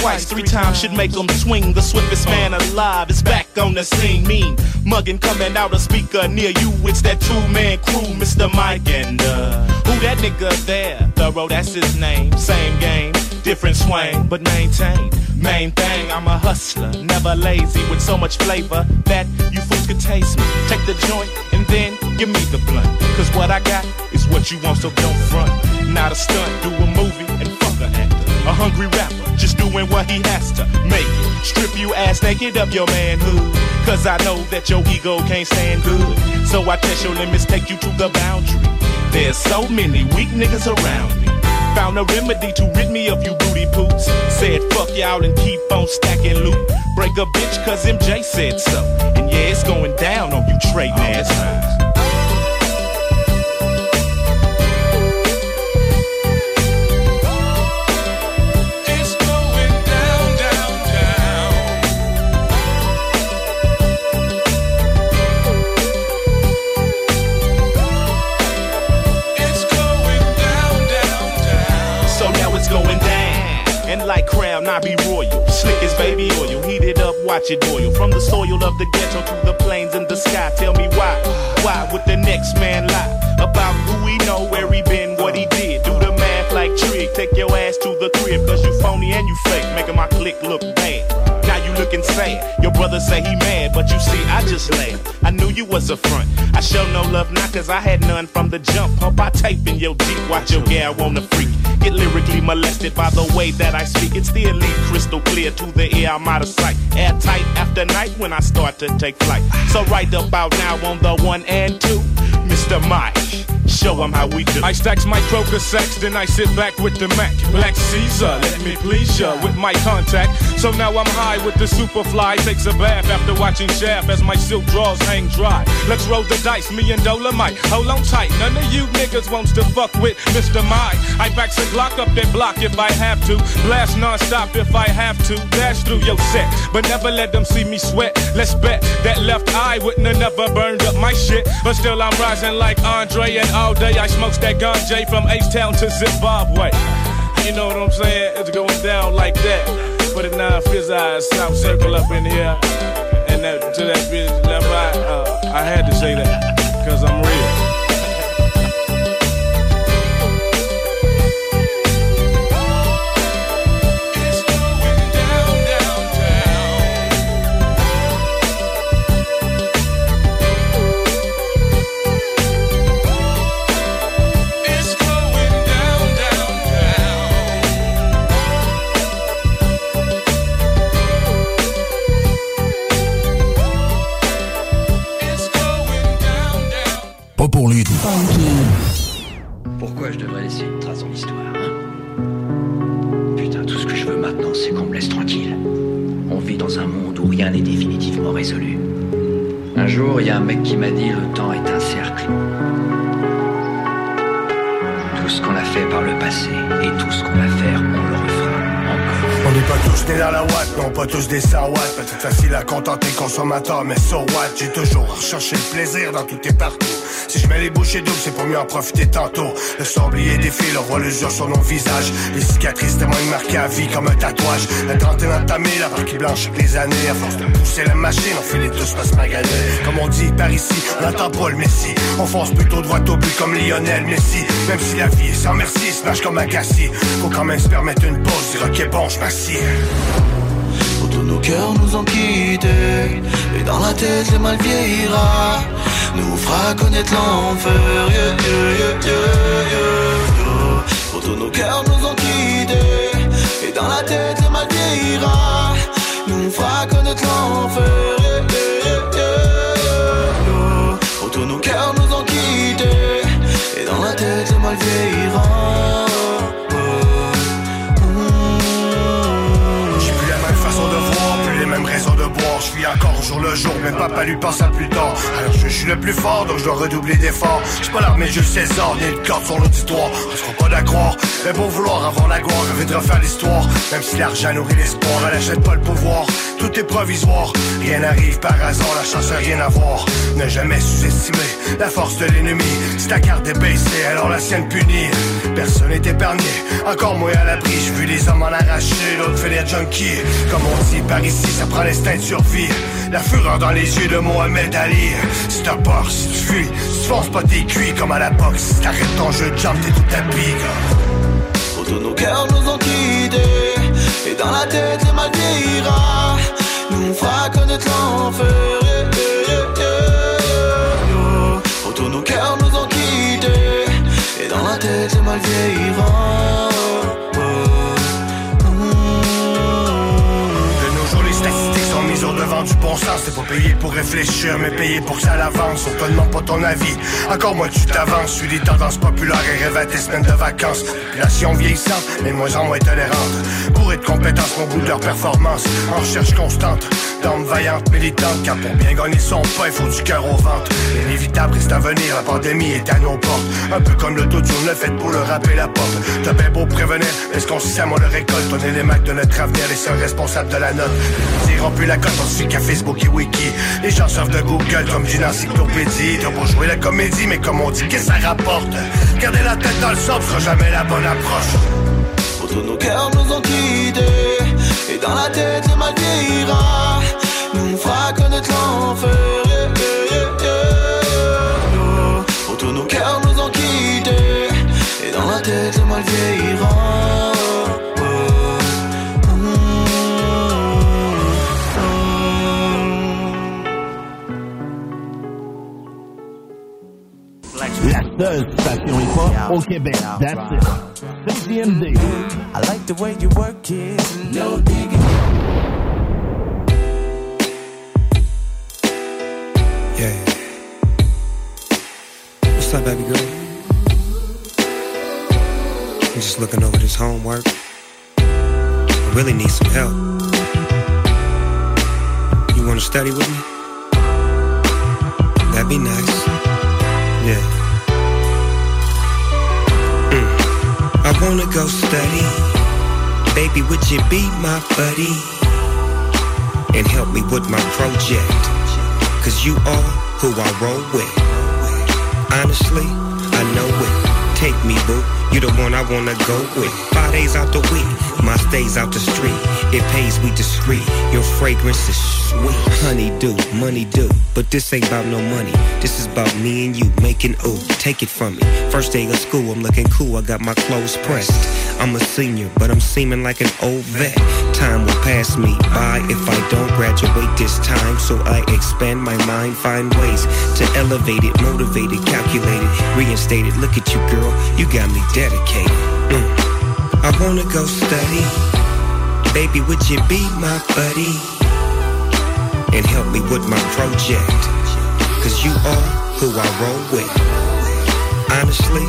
Twice, three times should make them swing. The swiftest man alive is back on the scene. Mean mugging coming out a speaker near you. It's that two man crew, Mr. Mike and uh, who that nigga there? Thorough, that's his name. Same game, different swing, but maintain. Main thing, I'm a hustler, never lazy, with so much flavor that you fools could taste me. Take the joint and then give me the blunt. Cause what I got is what you want, so don't front. Not a stunt, do a movie and fuck a actor. A hungry rapper, just doing what he has to make it. Strip you ass naked of your manhood. Cause I know that your ego can't stand good. So I test your limits, take you to the boundary. There's so many weak niggas around me. Found a remedy to rid me of you booty poops. Said fuck y'all and keep on stacking loot. Break a bitch cause MJ said so. And yeah, it's going down on you trading ass I be royal. Slick as baby oil, heated up, watch it boil. From the soil of the ghetto to the plains and the sky. Tell me why, why would the next man lie about who he know, where he been, what he did? Do the math like Trig, take your ass to the crib, cause you phony and you fake, making my clique look bad. Looking sad. Your brother say he mad, but you see, I just laugh. I knew you was a front. I show no love now, cause I had none from the jump. Pump I tape in your Jeep, watch your gal wanna freak. Get lyrically molested by the way that I speak. It's still leak crystal clear to the air, I'm out of sight. Airtight after night when I start to take flight. So right about now on the one and two, Mr. Mike. Show them how we do. I stacks my sacks, then I sit back with the Mac. Black Caesar, let me please ya with my contact. So now I'm high with the Superfly. Takes a bath after watching Shaft as my silk drawers hang dry. Let's roll the dice, me and Dolomite. Hold on tight, none of you niggas wants to fuck with Mr. Mike. I backs a Glock up that block if I have to. Blast non-stop if I have to. Dash through your set, but never let them see me sweat. Let's bet that left eye wouldn't have never burned up my shit. But still I'm rising like Andre and all day I smokes that ganja from H-Town to Zimbabwe. You know what I'm saying? It's going down like that. Put it now, fizz eyes, South Circle up in here. And that, to that bitch left eye, uh, I had to say that, cause I'm real. Consommateur, mais so what? J'ai toujours recherché le plaisir dans tout et partout Si je mets les bouchées doubles, c'est pour mieux en profiter tantôt. Le sablier défile, on voit l'usure sur nos visages. Les cicatrices témoignent marquées à vie comme un tatouage. La trentaine entamée, la qui blanche chaque les années. À force de pousser la machine, on finit tous par se maganer. Comme on dit par ici, on n'attend pas le messie. On fonce plutôt droit au but comme Lionel Messi. Même si la vie est sans merci, smash comme Agassi. Faut quand même se permettre une pause, dire ok bon, je m'assieds Tous nos cœurs nous ont quittés. Et dans la tête le mal vieillira Nous fera connaître l'enfer. Yeah, yeah, yeah, tous nos cœurs nous ont quittés. Et dans la tête le mal vieillira Nous fera connaître l'enfer. Tous nos cœurs nous ont quittés. Et dans la tête le mal vieillira encore jour le jour, mais papa lui pense à plus tard. Alors je suis le plus fort, donc je dois redoubler d'efforts. J'suis pas l'armée Jules César, ni une corde sur l'auditoire. On sera pas d'accord, mais pour vouloir avoir la gloire, rêver de refaire l'histoire. Même si l'argent nourrit l'espoir, elle achète pas le pouvoir. Tout est provisoire, rien n'arrive par hasard, la chance a rien à voir. Ne jamais sous-estimer la force de l'ennemi. Si ta carte est baissée, alors la sienne punie. Personne n'est épargné, encore moins à l'abri. J'ai vu les hommes en arracher, l'autre fait les junkies. Comme on dit par ici, ça prend l'instinct de survie. La fureur dans les yeux de Mohamed Ali. Si t'as peur, si tu fuis, si tu fonces pas tes cuits comme à la boxe. Si t'arrêtes ton jeu de jump, t'es tout tapis, gars. Tous nos cœurs nous ont Et dans la tête le mal vieillira Nous fera connaître l'enfer. Tous nos cœurs nous ont quittés Et dans la tête le mal vieillira du bon sens. C'est pas payé pour réfléchir, mais payé pour que ça l'avance. On te demande pas ton avis. Encore moi, tu t'avances. Suis des tendances populaires et rêve à tes semaines de vacances. Population vieillissante, mais moins en moins tolérante. Pour être compétence, mon bout de leur performance. En recherche constante, d'âme vaillante, militante. Car pour bien gagner son pain, il faut du cœur au ventre. L'inévitable reste à venir, la pandémie est à nos portes. Un peu comme le tune le fait pour le rapper la porte. T'as bien beau prévenir, est-ce qu'on sème, on le récolte. On est les mecs de notre avenir, les seuls responsables de la note. Ils plus la cote, on suit qu'à Facebook et Wiki. Les gens servent de Google comme d'une encyclopédie. T'as beau jouer la comédie, mais comme on dit, qu'est-ce que ça rapporte? Garder la tête dans le sol sera jamais la bonne approche. Tous nos cœurs nous ont quittés. Et dans la tête le mal vieillira. Nous fera connaître l'enfer tous nos cœurs nous ont quittés. Et dans la tête le mal vieillira. La seule station hip-hop au Québec. That's it. CJMD. I like the way you work it. No digging. Yeah. What's up, baby girl? I'm just looking over this homework. I really need some help. You wanna study with me? That'd be nice. Yeah. Wanna go study. Baby, would you be my buddy? And help me with my project. Cause you are who I roll with. Honestly, I know it. Take me, boo. You the one I wanna go with. Five days out the week, my stays out the street. It pays we discreet. Your fragrance is Honey do, money do. But this ain't about no money. This is about me and you making ooh. Take it from me. First day of school, I'm looking cool. I got my clothes pressed. I'm a senior, but I'm seeming like an old vet. Time will pass me by if I don't graduate this time. So I expand my mind, find ways to elevate it, motivate it, calculate it, reinstate it. Look at you, girl. You got me dedicated. Mm. I wanna go study. Baby, would you be my buddy? And help me with my project. Cause you are who I roll with. Honestly,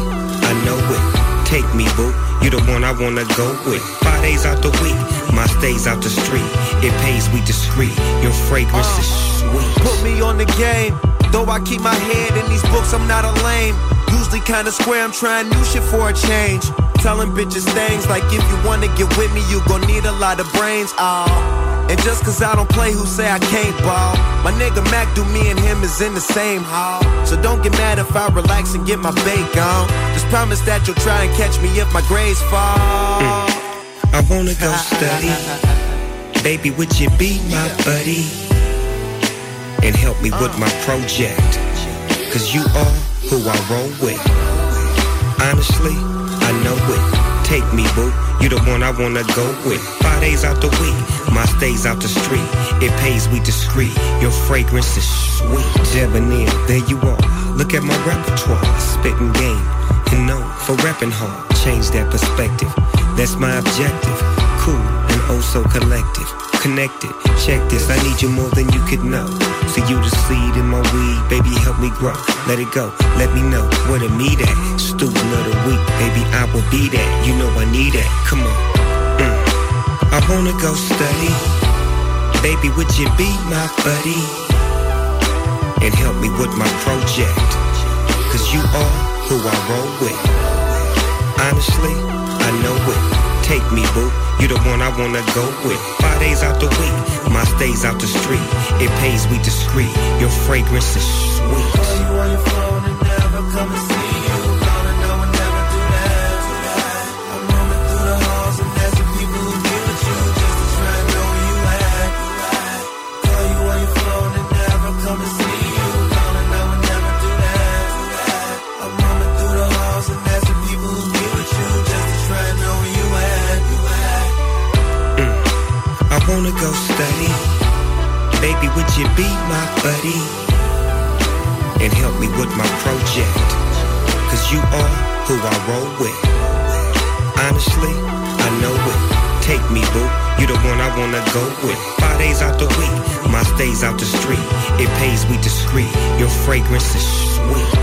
I know it. Take me, boo. You the one I wanna go with. Five days out the week, my stays out the street. It pays we discreet. Your fragrance is sweet. Put me on the game. Though I keep my head in these books, I'm not a lame. Usually kinda square, I'm trying new shit for a change. Telling bitches things like if you wanna get with me, you gon' need a lot of brains. Oh. And just cause I don't play, who say I can't ball? My nigga Mac do me and him is in the same hall. So don't get mad if I relax and get my bait on. Just promise that you'll try and catch me if my grades fall. Mm. I wanna go study. Baby, would you be my buddy? And help me with my project. Cause you are who I roll with. Honestly, I know it. Take me, boo. You the one I wanna go with. Five days out the week, my stays out the street. It pays we discreet. Your fragrance is sweet. Debonair, there you are. Look at my repertoire, spitting game. And known for repping hard. Change that perspective. That's my objective. Cool and oh so collective. Connected. Check this, I need you more than you could know. See you the seed in my weed, baby, help me grow. Let it go, let me know where to meet at. Student of the week, baby, I will be that. You know I need that. Come on. Mm. I wanna go study. Baby, would you be my buddy? And help me with my project. Cause you are who I roll with. Honestly, I know it. Take me, boo. You the one I wanna go with. Days out the week, my stays out the street. It pays we discreet. Your fragrance is sweet. Would you be my buddy? And help me with my project. Cause you are who I roll with. Honestly, I know it. Take me, boo. You the one I wanna go with. Five days out the week, my stays out the street. It pays we discreet. Your fragrance is sweet.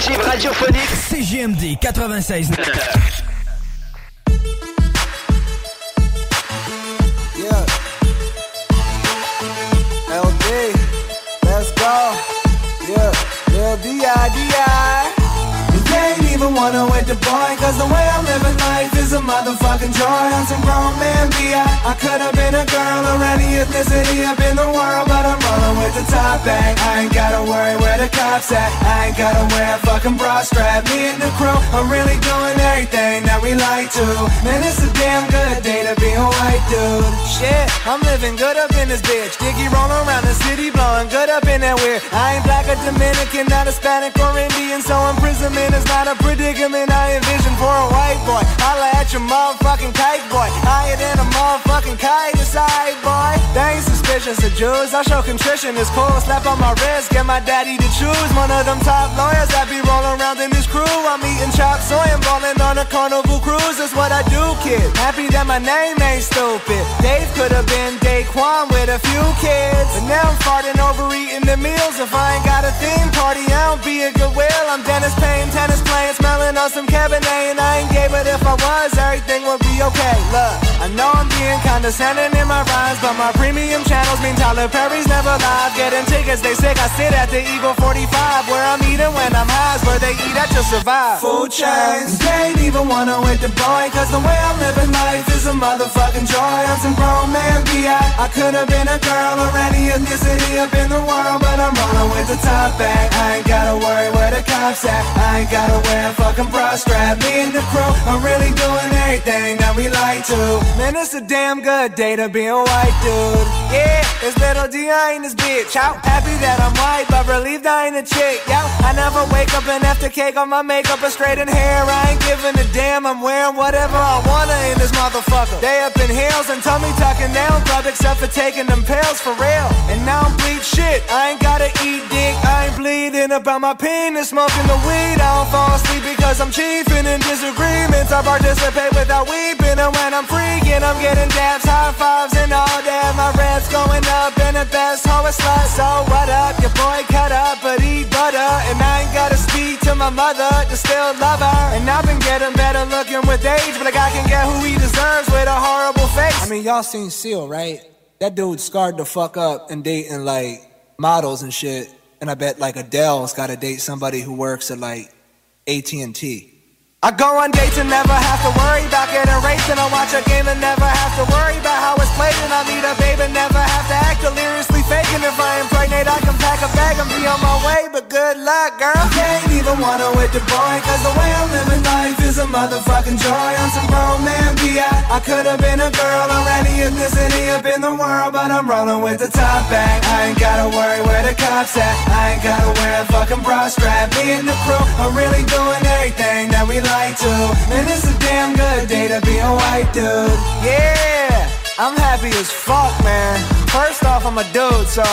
L'alternative radiophonique CGMD 96. Yeah. LD, let's go. Yeah, Lil D.I.D.I. You ain't even wanna wait the boy, cause the way I'm living life is a motherfucking joy. I'm some grown man B.I. I could've been a girl or any ethnicity up in the world, but I'm rolling with the top bag. I ain't gotta worry where the cops at. I ain't gotta wear a fucking bra strap. Me and the crew are really doing everything that we like to. Man, it's a damn good day to be a white dude. Shit, I'm living good up in this bitch. Dicky rolling around the city, blowing good up in that weird. I ain't black or Dominican, not Hispanic or Indian, so imprisonment is not a predicament I envision for a white boy. Holla at a motherfucking kite boy. Higher than a motherfucking kite, it's alright, boy. They ain't suspicious. of Jews. I show contrition, it's cool. Slap on my wrist, get my daddy to choose. One of them top lawyers I be rolling around in this crew. I'm eating chop soy and balling on a carnival cruise. That's what I do, kid. Happy that my name ain't stupid. Dave could have been Daquan with a few kids. But now I'm farting over eating the meals. If I ain't got a theme party, I don't be a good will. I'm Dennis Payne, tennis playing, smelling on some Cabernet. And I ain't gay, but if I was, everything would be okay. Look, I know I'm being condescending in my rhymes, but my premium channels mean Tyler Perry's never live. Getting tickets, they sick. I sit at the Eagle 45 where I'm eating when I'm high, where they eat at to survive. Food chains, they ain't even wanna with the boy, cause the way I'm living life is a motherfucking joy. I'm some grown man B.I. I could have been a girl or any ethnicity up in the world, but I'm rolling with the top back. I ain't gotta worry where the cops at. I ain't gotta wear a fucking bra strap. Me and the crew are really doing everything that we like to. Man, it's a damn good day to be a white dude. Yeah, it's little D.I. in this bitch. Out happy that I'm white, but relieved I ain't a chick. Yo, I never wake up and after cake on my makeup and straighten hair. I ain't giving a damn. I'm wearing whatever I wanna in this motherfucker. They up in heels and tummy tucking down club except for taking them pills for real. And now I'm bleed shit. I ain't gotta eat dick. I ain't bleeding about my penis, smoking the weed. I don't fall asleep because I'm chiefing in disagreements. I participate without weeping, and when I'm freaking, I'm getting dabs, high fives, and all that. My red's going up in the best hoe a slut. So what up? Your boy cut up, but eat butter, and I ain't gotta speak to my mother to still love her. And I've been getting better looking with age, but a guy can get who he deserves with a horrible face. I mean, y'all seen Seal, right? That dude scarred the fuck up and dating like models and shit. And I bet like Adele's got to date somebody who works at like AT&T. I go on dates and never have to worry about getting raped And I watch a game and never have to worry about how it's played And I meet a babe and never have to act deliriously fake And if I impregnate I can pack a bag and be on my way But good luck girl. Can't even wanna with the boy Cause the way I'm living life is a motherfucking joy. I'm some grown man B.I. I could've been a girl or any ethnicity up in the world But I'm rolling with the top back I ain't gotta worry where the cops at I ain't gotta wear a fucking bra strap. Me and the crew are really doing everything that we like like to. Man, it's a damn good day to be a white dude. Yeah, I'm happy as fuck, man. First off, I'm a dude, so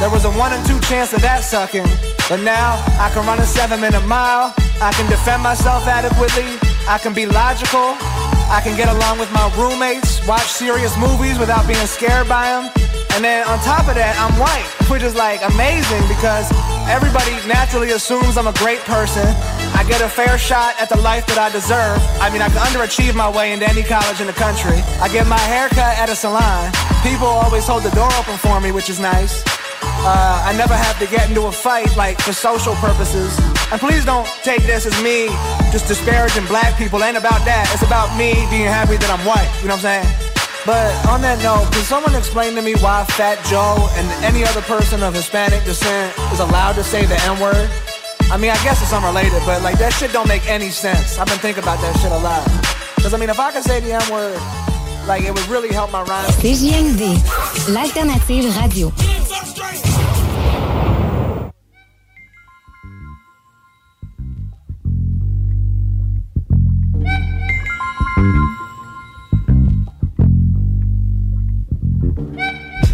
there was a one in two chance of that sucking. But now I can run a seven minute mile. I can defend myself adequately. I can be logical. I can get along with my roommates, watch serious movies without being scared by them. And then on top of that, I'm white, which is like amazing because everybody naturally assumes I'm a great person. I get a fair shot at the life that I deserve. I mean, I can underachieve my way into any college in the country. I get my hair cut at a salon. People always hold the door open for me, which is nice. Uh, I never have to get into a fight, like for social purposes. And please don't take this as me just disparaging black people. It ain't about that. It's about me being happy that I'm white. You know what I'm saying? But on that note, can someone explain to me why Fat Joe and any other person of Hispanic descent is allowed to say the N word? I mean, I guess it's unrelated, but like that shit don't make any sense. I've been thinking about that shit a lot. Because I mean, if I could say the N word, like it would really help my rhyme. CJMD, l'alternative radio.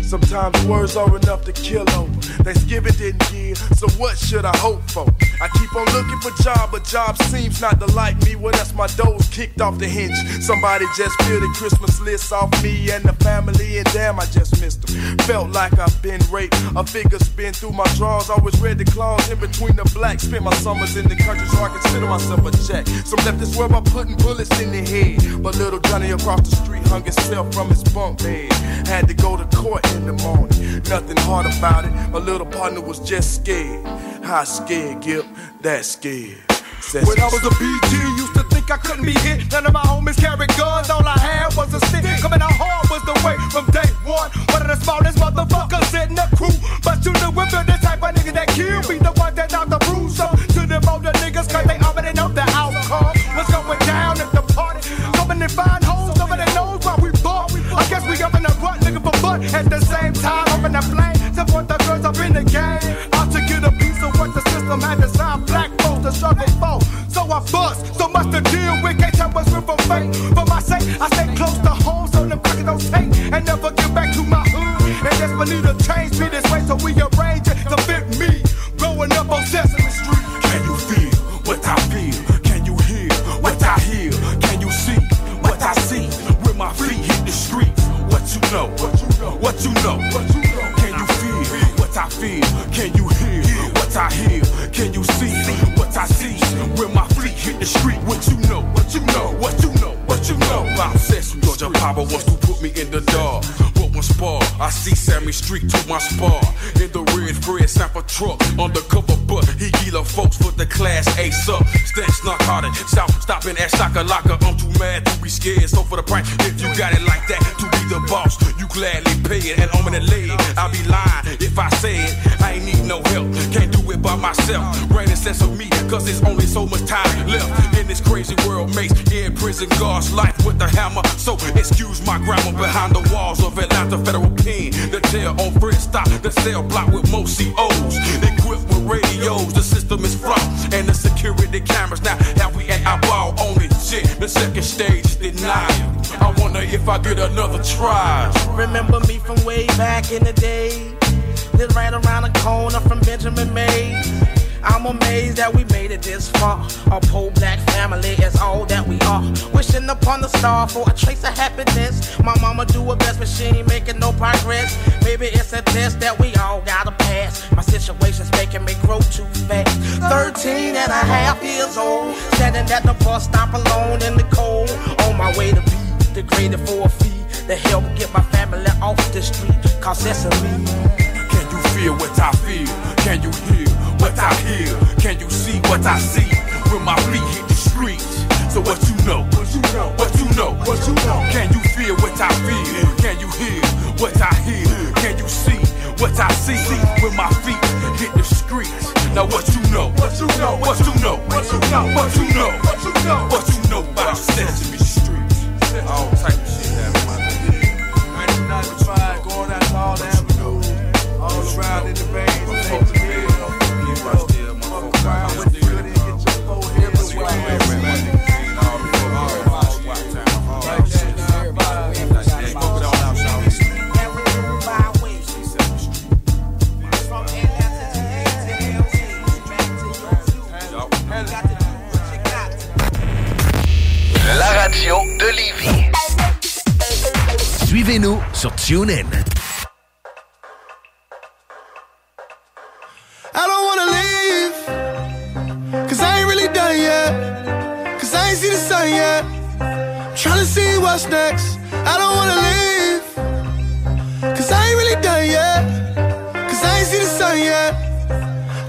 Sometimes words are enough to kill over. Thanksgiving didn't give, so what should I hope for? I keep on looking for job, but job seems not to like me. Well, that's my doors kicked off the hinge. Somebody just peeled the Christmas list off me and the family, and damn, I just missed them. Felt like I've been raped. A figure spin through my drawers, always read the claws in between the blacks. Spent my summers in the country, so I consider myself a jack. Some left this world by putting bullets in the head. But little Johnny across the street hung himself from his bunk bed. Had to go to court in the morning. Nothing hard about it. My little partner was just scared. How scared, Gip? That scared. Says when I was a BG, used to think I couldn't be hit. None of my homies carried guns, all I had was a stick. Coming out hard was the way from day one. One of the smallest motherfuckers in the crew. But you knew we're the type of nigga that kill me, the one that out the bruise. So to them older niggas, cause they already know the outcome. What's going down at the party? Coming and find hoes, nobody knows why we bought. I guess we up in the rut looking for butt. At the same time, up in the flame to put the girls up in the game. Out to get a piece of what the system had designed black folks to struggle for. So I bust, so much to deal with. Can't tell what's real from fake. For my sake, I stay close to home so the pocket don't take. And never get back to my hood. And that's when need a change, be this way, so we arrange it to fit me. Growing up on Sesame Street. Can you feel what I feel? Can you hear what I hear? Can you see what I see? With my feet hit the streets. What you know? What you know? What you know? I feel? Can you hear what I hear? Can you see what I see? When my fleet hit the street, what you know, what you know, what you know, what you know. I'm obsessed with Georgia Power wants to put me in the dark. Spar, I see Sammy Street to my spar. In the red Fred Sample truck, undercover, but he kilo folks for the class A sub. Stench narcotic, south stopping at Shaka Locker. I'm too mad to be scared, so for the price, if you got it like that, to be the boss, you gladly pay it. And on the leg, I'll be lying if I say it. I ain't need no help, can't do it by myself. Brain sense of me, cause there's only so much time left in this crazy world. Makes in prison guards life with the hammer. So excuse my grammar behind the walls of Atlanta The federal Pen. The jail on Fred Stop, the cell block with most COs. Equipped with radios, the system is flawed. And the security cameras now have we at our ball only. Shit, the second stage denial. I wonder if I get another try. Remember me from way back in the day? Live right around the corner from Benjamin Mays. I'm amazed that we made it this far. Our poor black family is all. Wishing upon the star for a trace of happiness. My mama do her best, but she ain't making no progress. Maybe it's a test that we all gotta pass. My situation's making me grow too fast. 13 and a half years old, standing at the bus stop alone in the cold. On my way to be degraded for a fee to help get my family off the street. Cause that's a me. Can you feel what I feel? Can you hear? what I hear? Can you see what I see when my feet hit the streets? So what you know? What you know? What you know? What you know? Can you feel what I feel? Can you hear what I hear? Can you see what I see when my feet hit the streets? Now what you know? What you know? What you know? What you know? What you know? What you know? What you know about Sesame Street? All type of shit happening. My 95 going out all the avenue, all around in the veins. La de Lévis. Suivez-nous sur TuneIn. I don't wanna leave, cause I ain't really done yet. Cause I ain't see the sun yet. Trying to see what's next. I don't wanna leave, cause I ain't really done yet. Cause I ain't see the sun yet.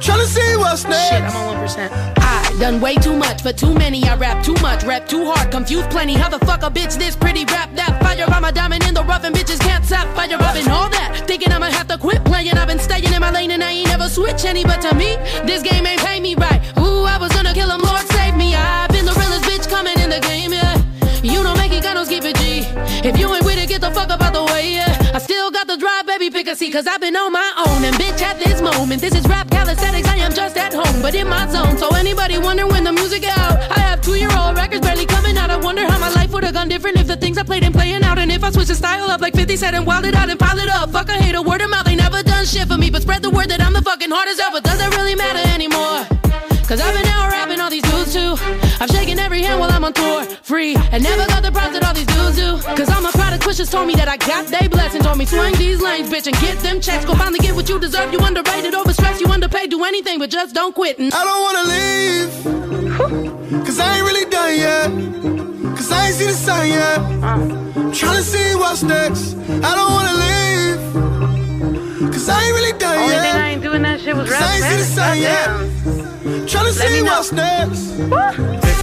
Trying to see what's next. Shit, I'm on 1%. Done way too much for too many. I rap too much, rap too hard, confuse plenty. How the fuck a bitch this pretty rap that fire? I'm a diamond in the rough and bitches can't stop fire and all that. Thinking I'ma have to quit playing. I've been staying in my lane and I ain't never switch any. But to me, this game ain't pay me right. Ooh, I was gonna kill him, Lord save me. I've been the realest bitch coming in the game, yeah. You don't make know Mexicanos keep it G. If you ain't with it, get the fuck up out the way, yeah. I still got the drive, baby, pick a seat, cause I've been on my own. And bitch, at this moment, this is rap calisthenics, I am just at home, but in my zone. So anybody wonder when the music out? I have two year old records barely coming out. I wonder how my life would've gone different if the things I played ain't playing out. And if I switch the style up like 50 Cent and wild it out and pile it up. Fuck, I hate a word of mouth, ain't never done shit for me, but spread the word that I'm the fucking hardest ever. Does it really matter anymore? Cause I've been out rapping all these dudes too. Every hand while I'm on tour, free, and never got the props that all these dudes do. Cause I'm a product, pushes told me that I got they blessings. Told me swing these lanes, bitch, and get them checks. Go finally get what you deserve. You underrated, overstressed, you underpaid. Do anything, but just don't quit. And I don't wanna leave, cause I ain't really done yet. Cause I ain't see the sun yet. Uh. Tryna see what's next. I don't wanna leave, cause I ain't really done Only yet. thing I ain't doing that shit was Cause rap I ain't see the sun yet. Tryna see what's next.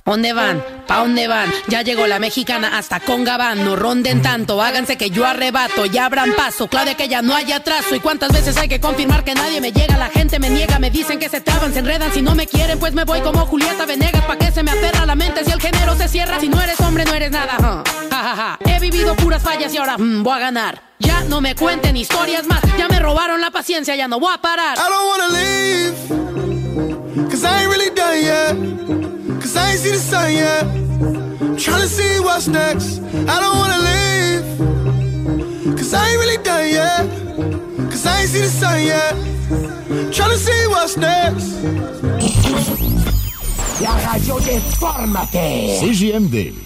¿Dónde van? ¿Pa' dónde van? Ya llegó la mexicana hasta con Gabán. No ronden tanto, háganse que yo arrebato. Ya abran paso, clave que ya no haya atraso. ¿Y cuántas veces hay que confirmar que nadie me llega? La gente me niega, me dicen que se traban, se enredan. Si no me quieren, pues me voy como Julieta Venegas. ¿Pa' que se me aferra la mente si el género se cierra? Si no eres hombre, no eres nada. Ja, ja, ja. He vivido puras fallas y ahora mm, voy a ganar. Ya no me cuenten historias más. Ya me robaron la paciencia, ya no voy a parar. I don't wanna leave, cause I ain't really done yet. Cause I ain't see the sun yet. trying to see what's next. I don't wanna leave, cause I ain't really done yet. Cause I ain't see the sun yet. trying to see what's next. La radio déformatée. CJMD.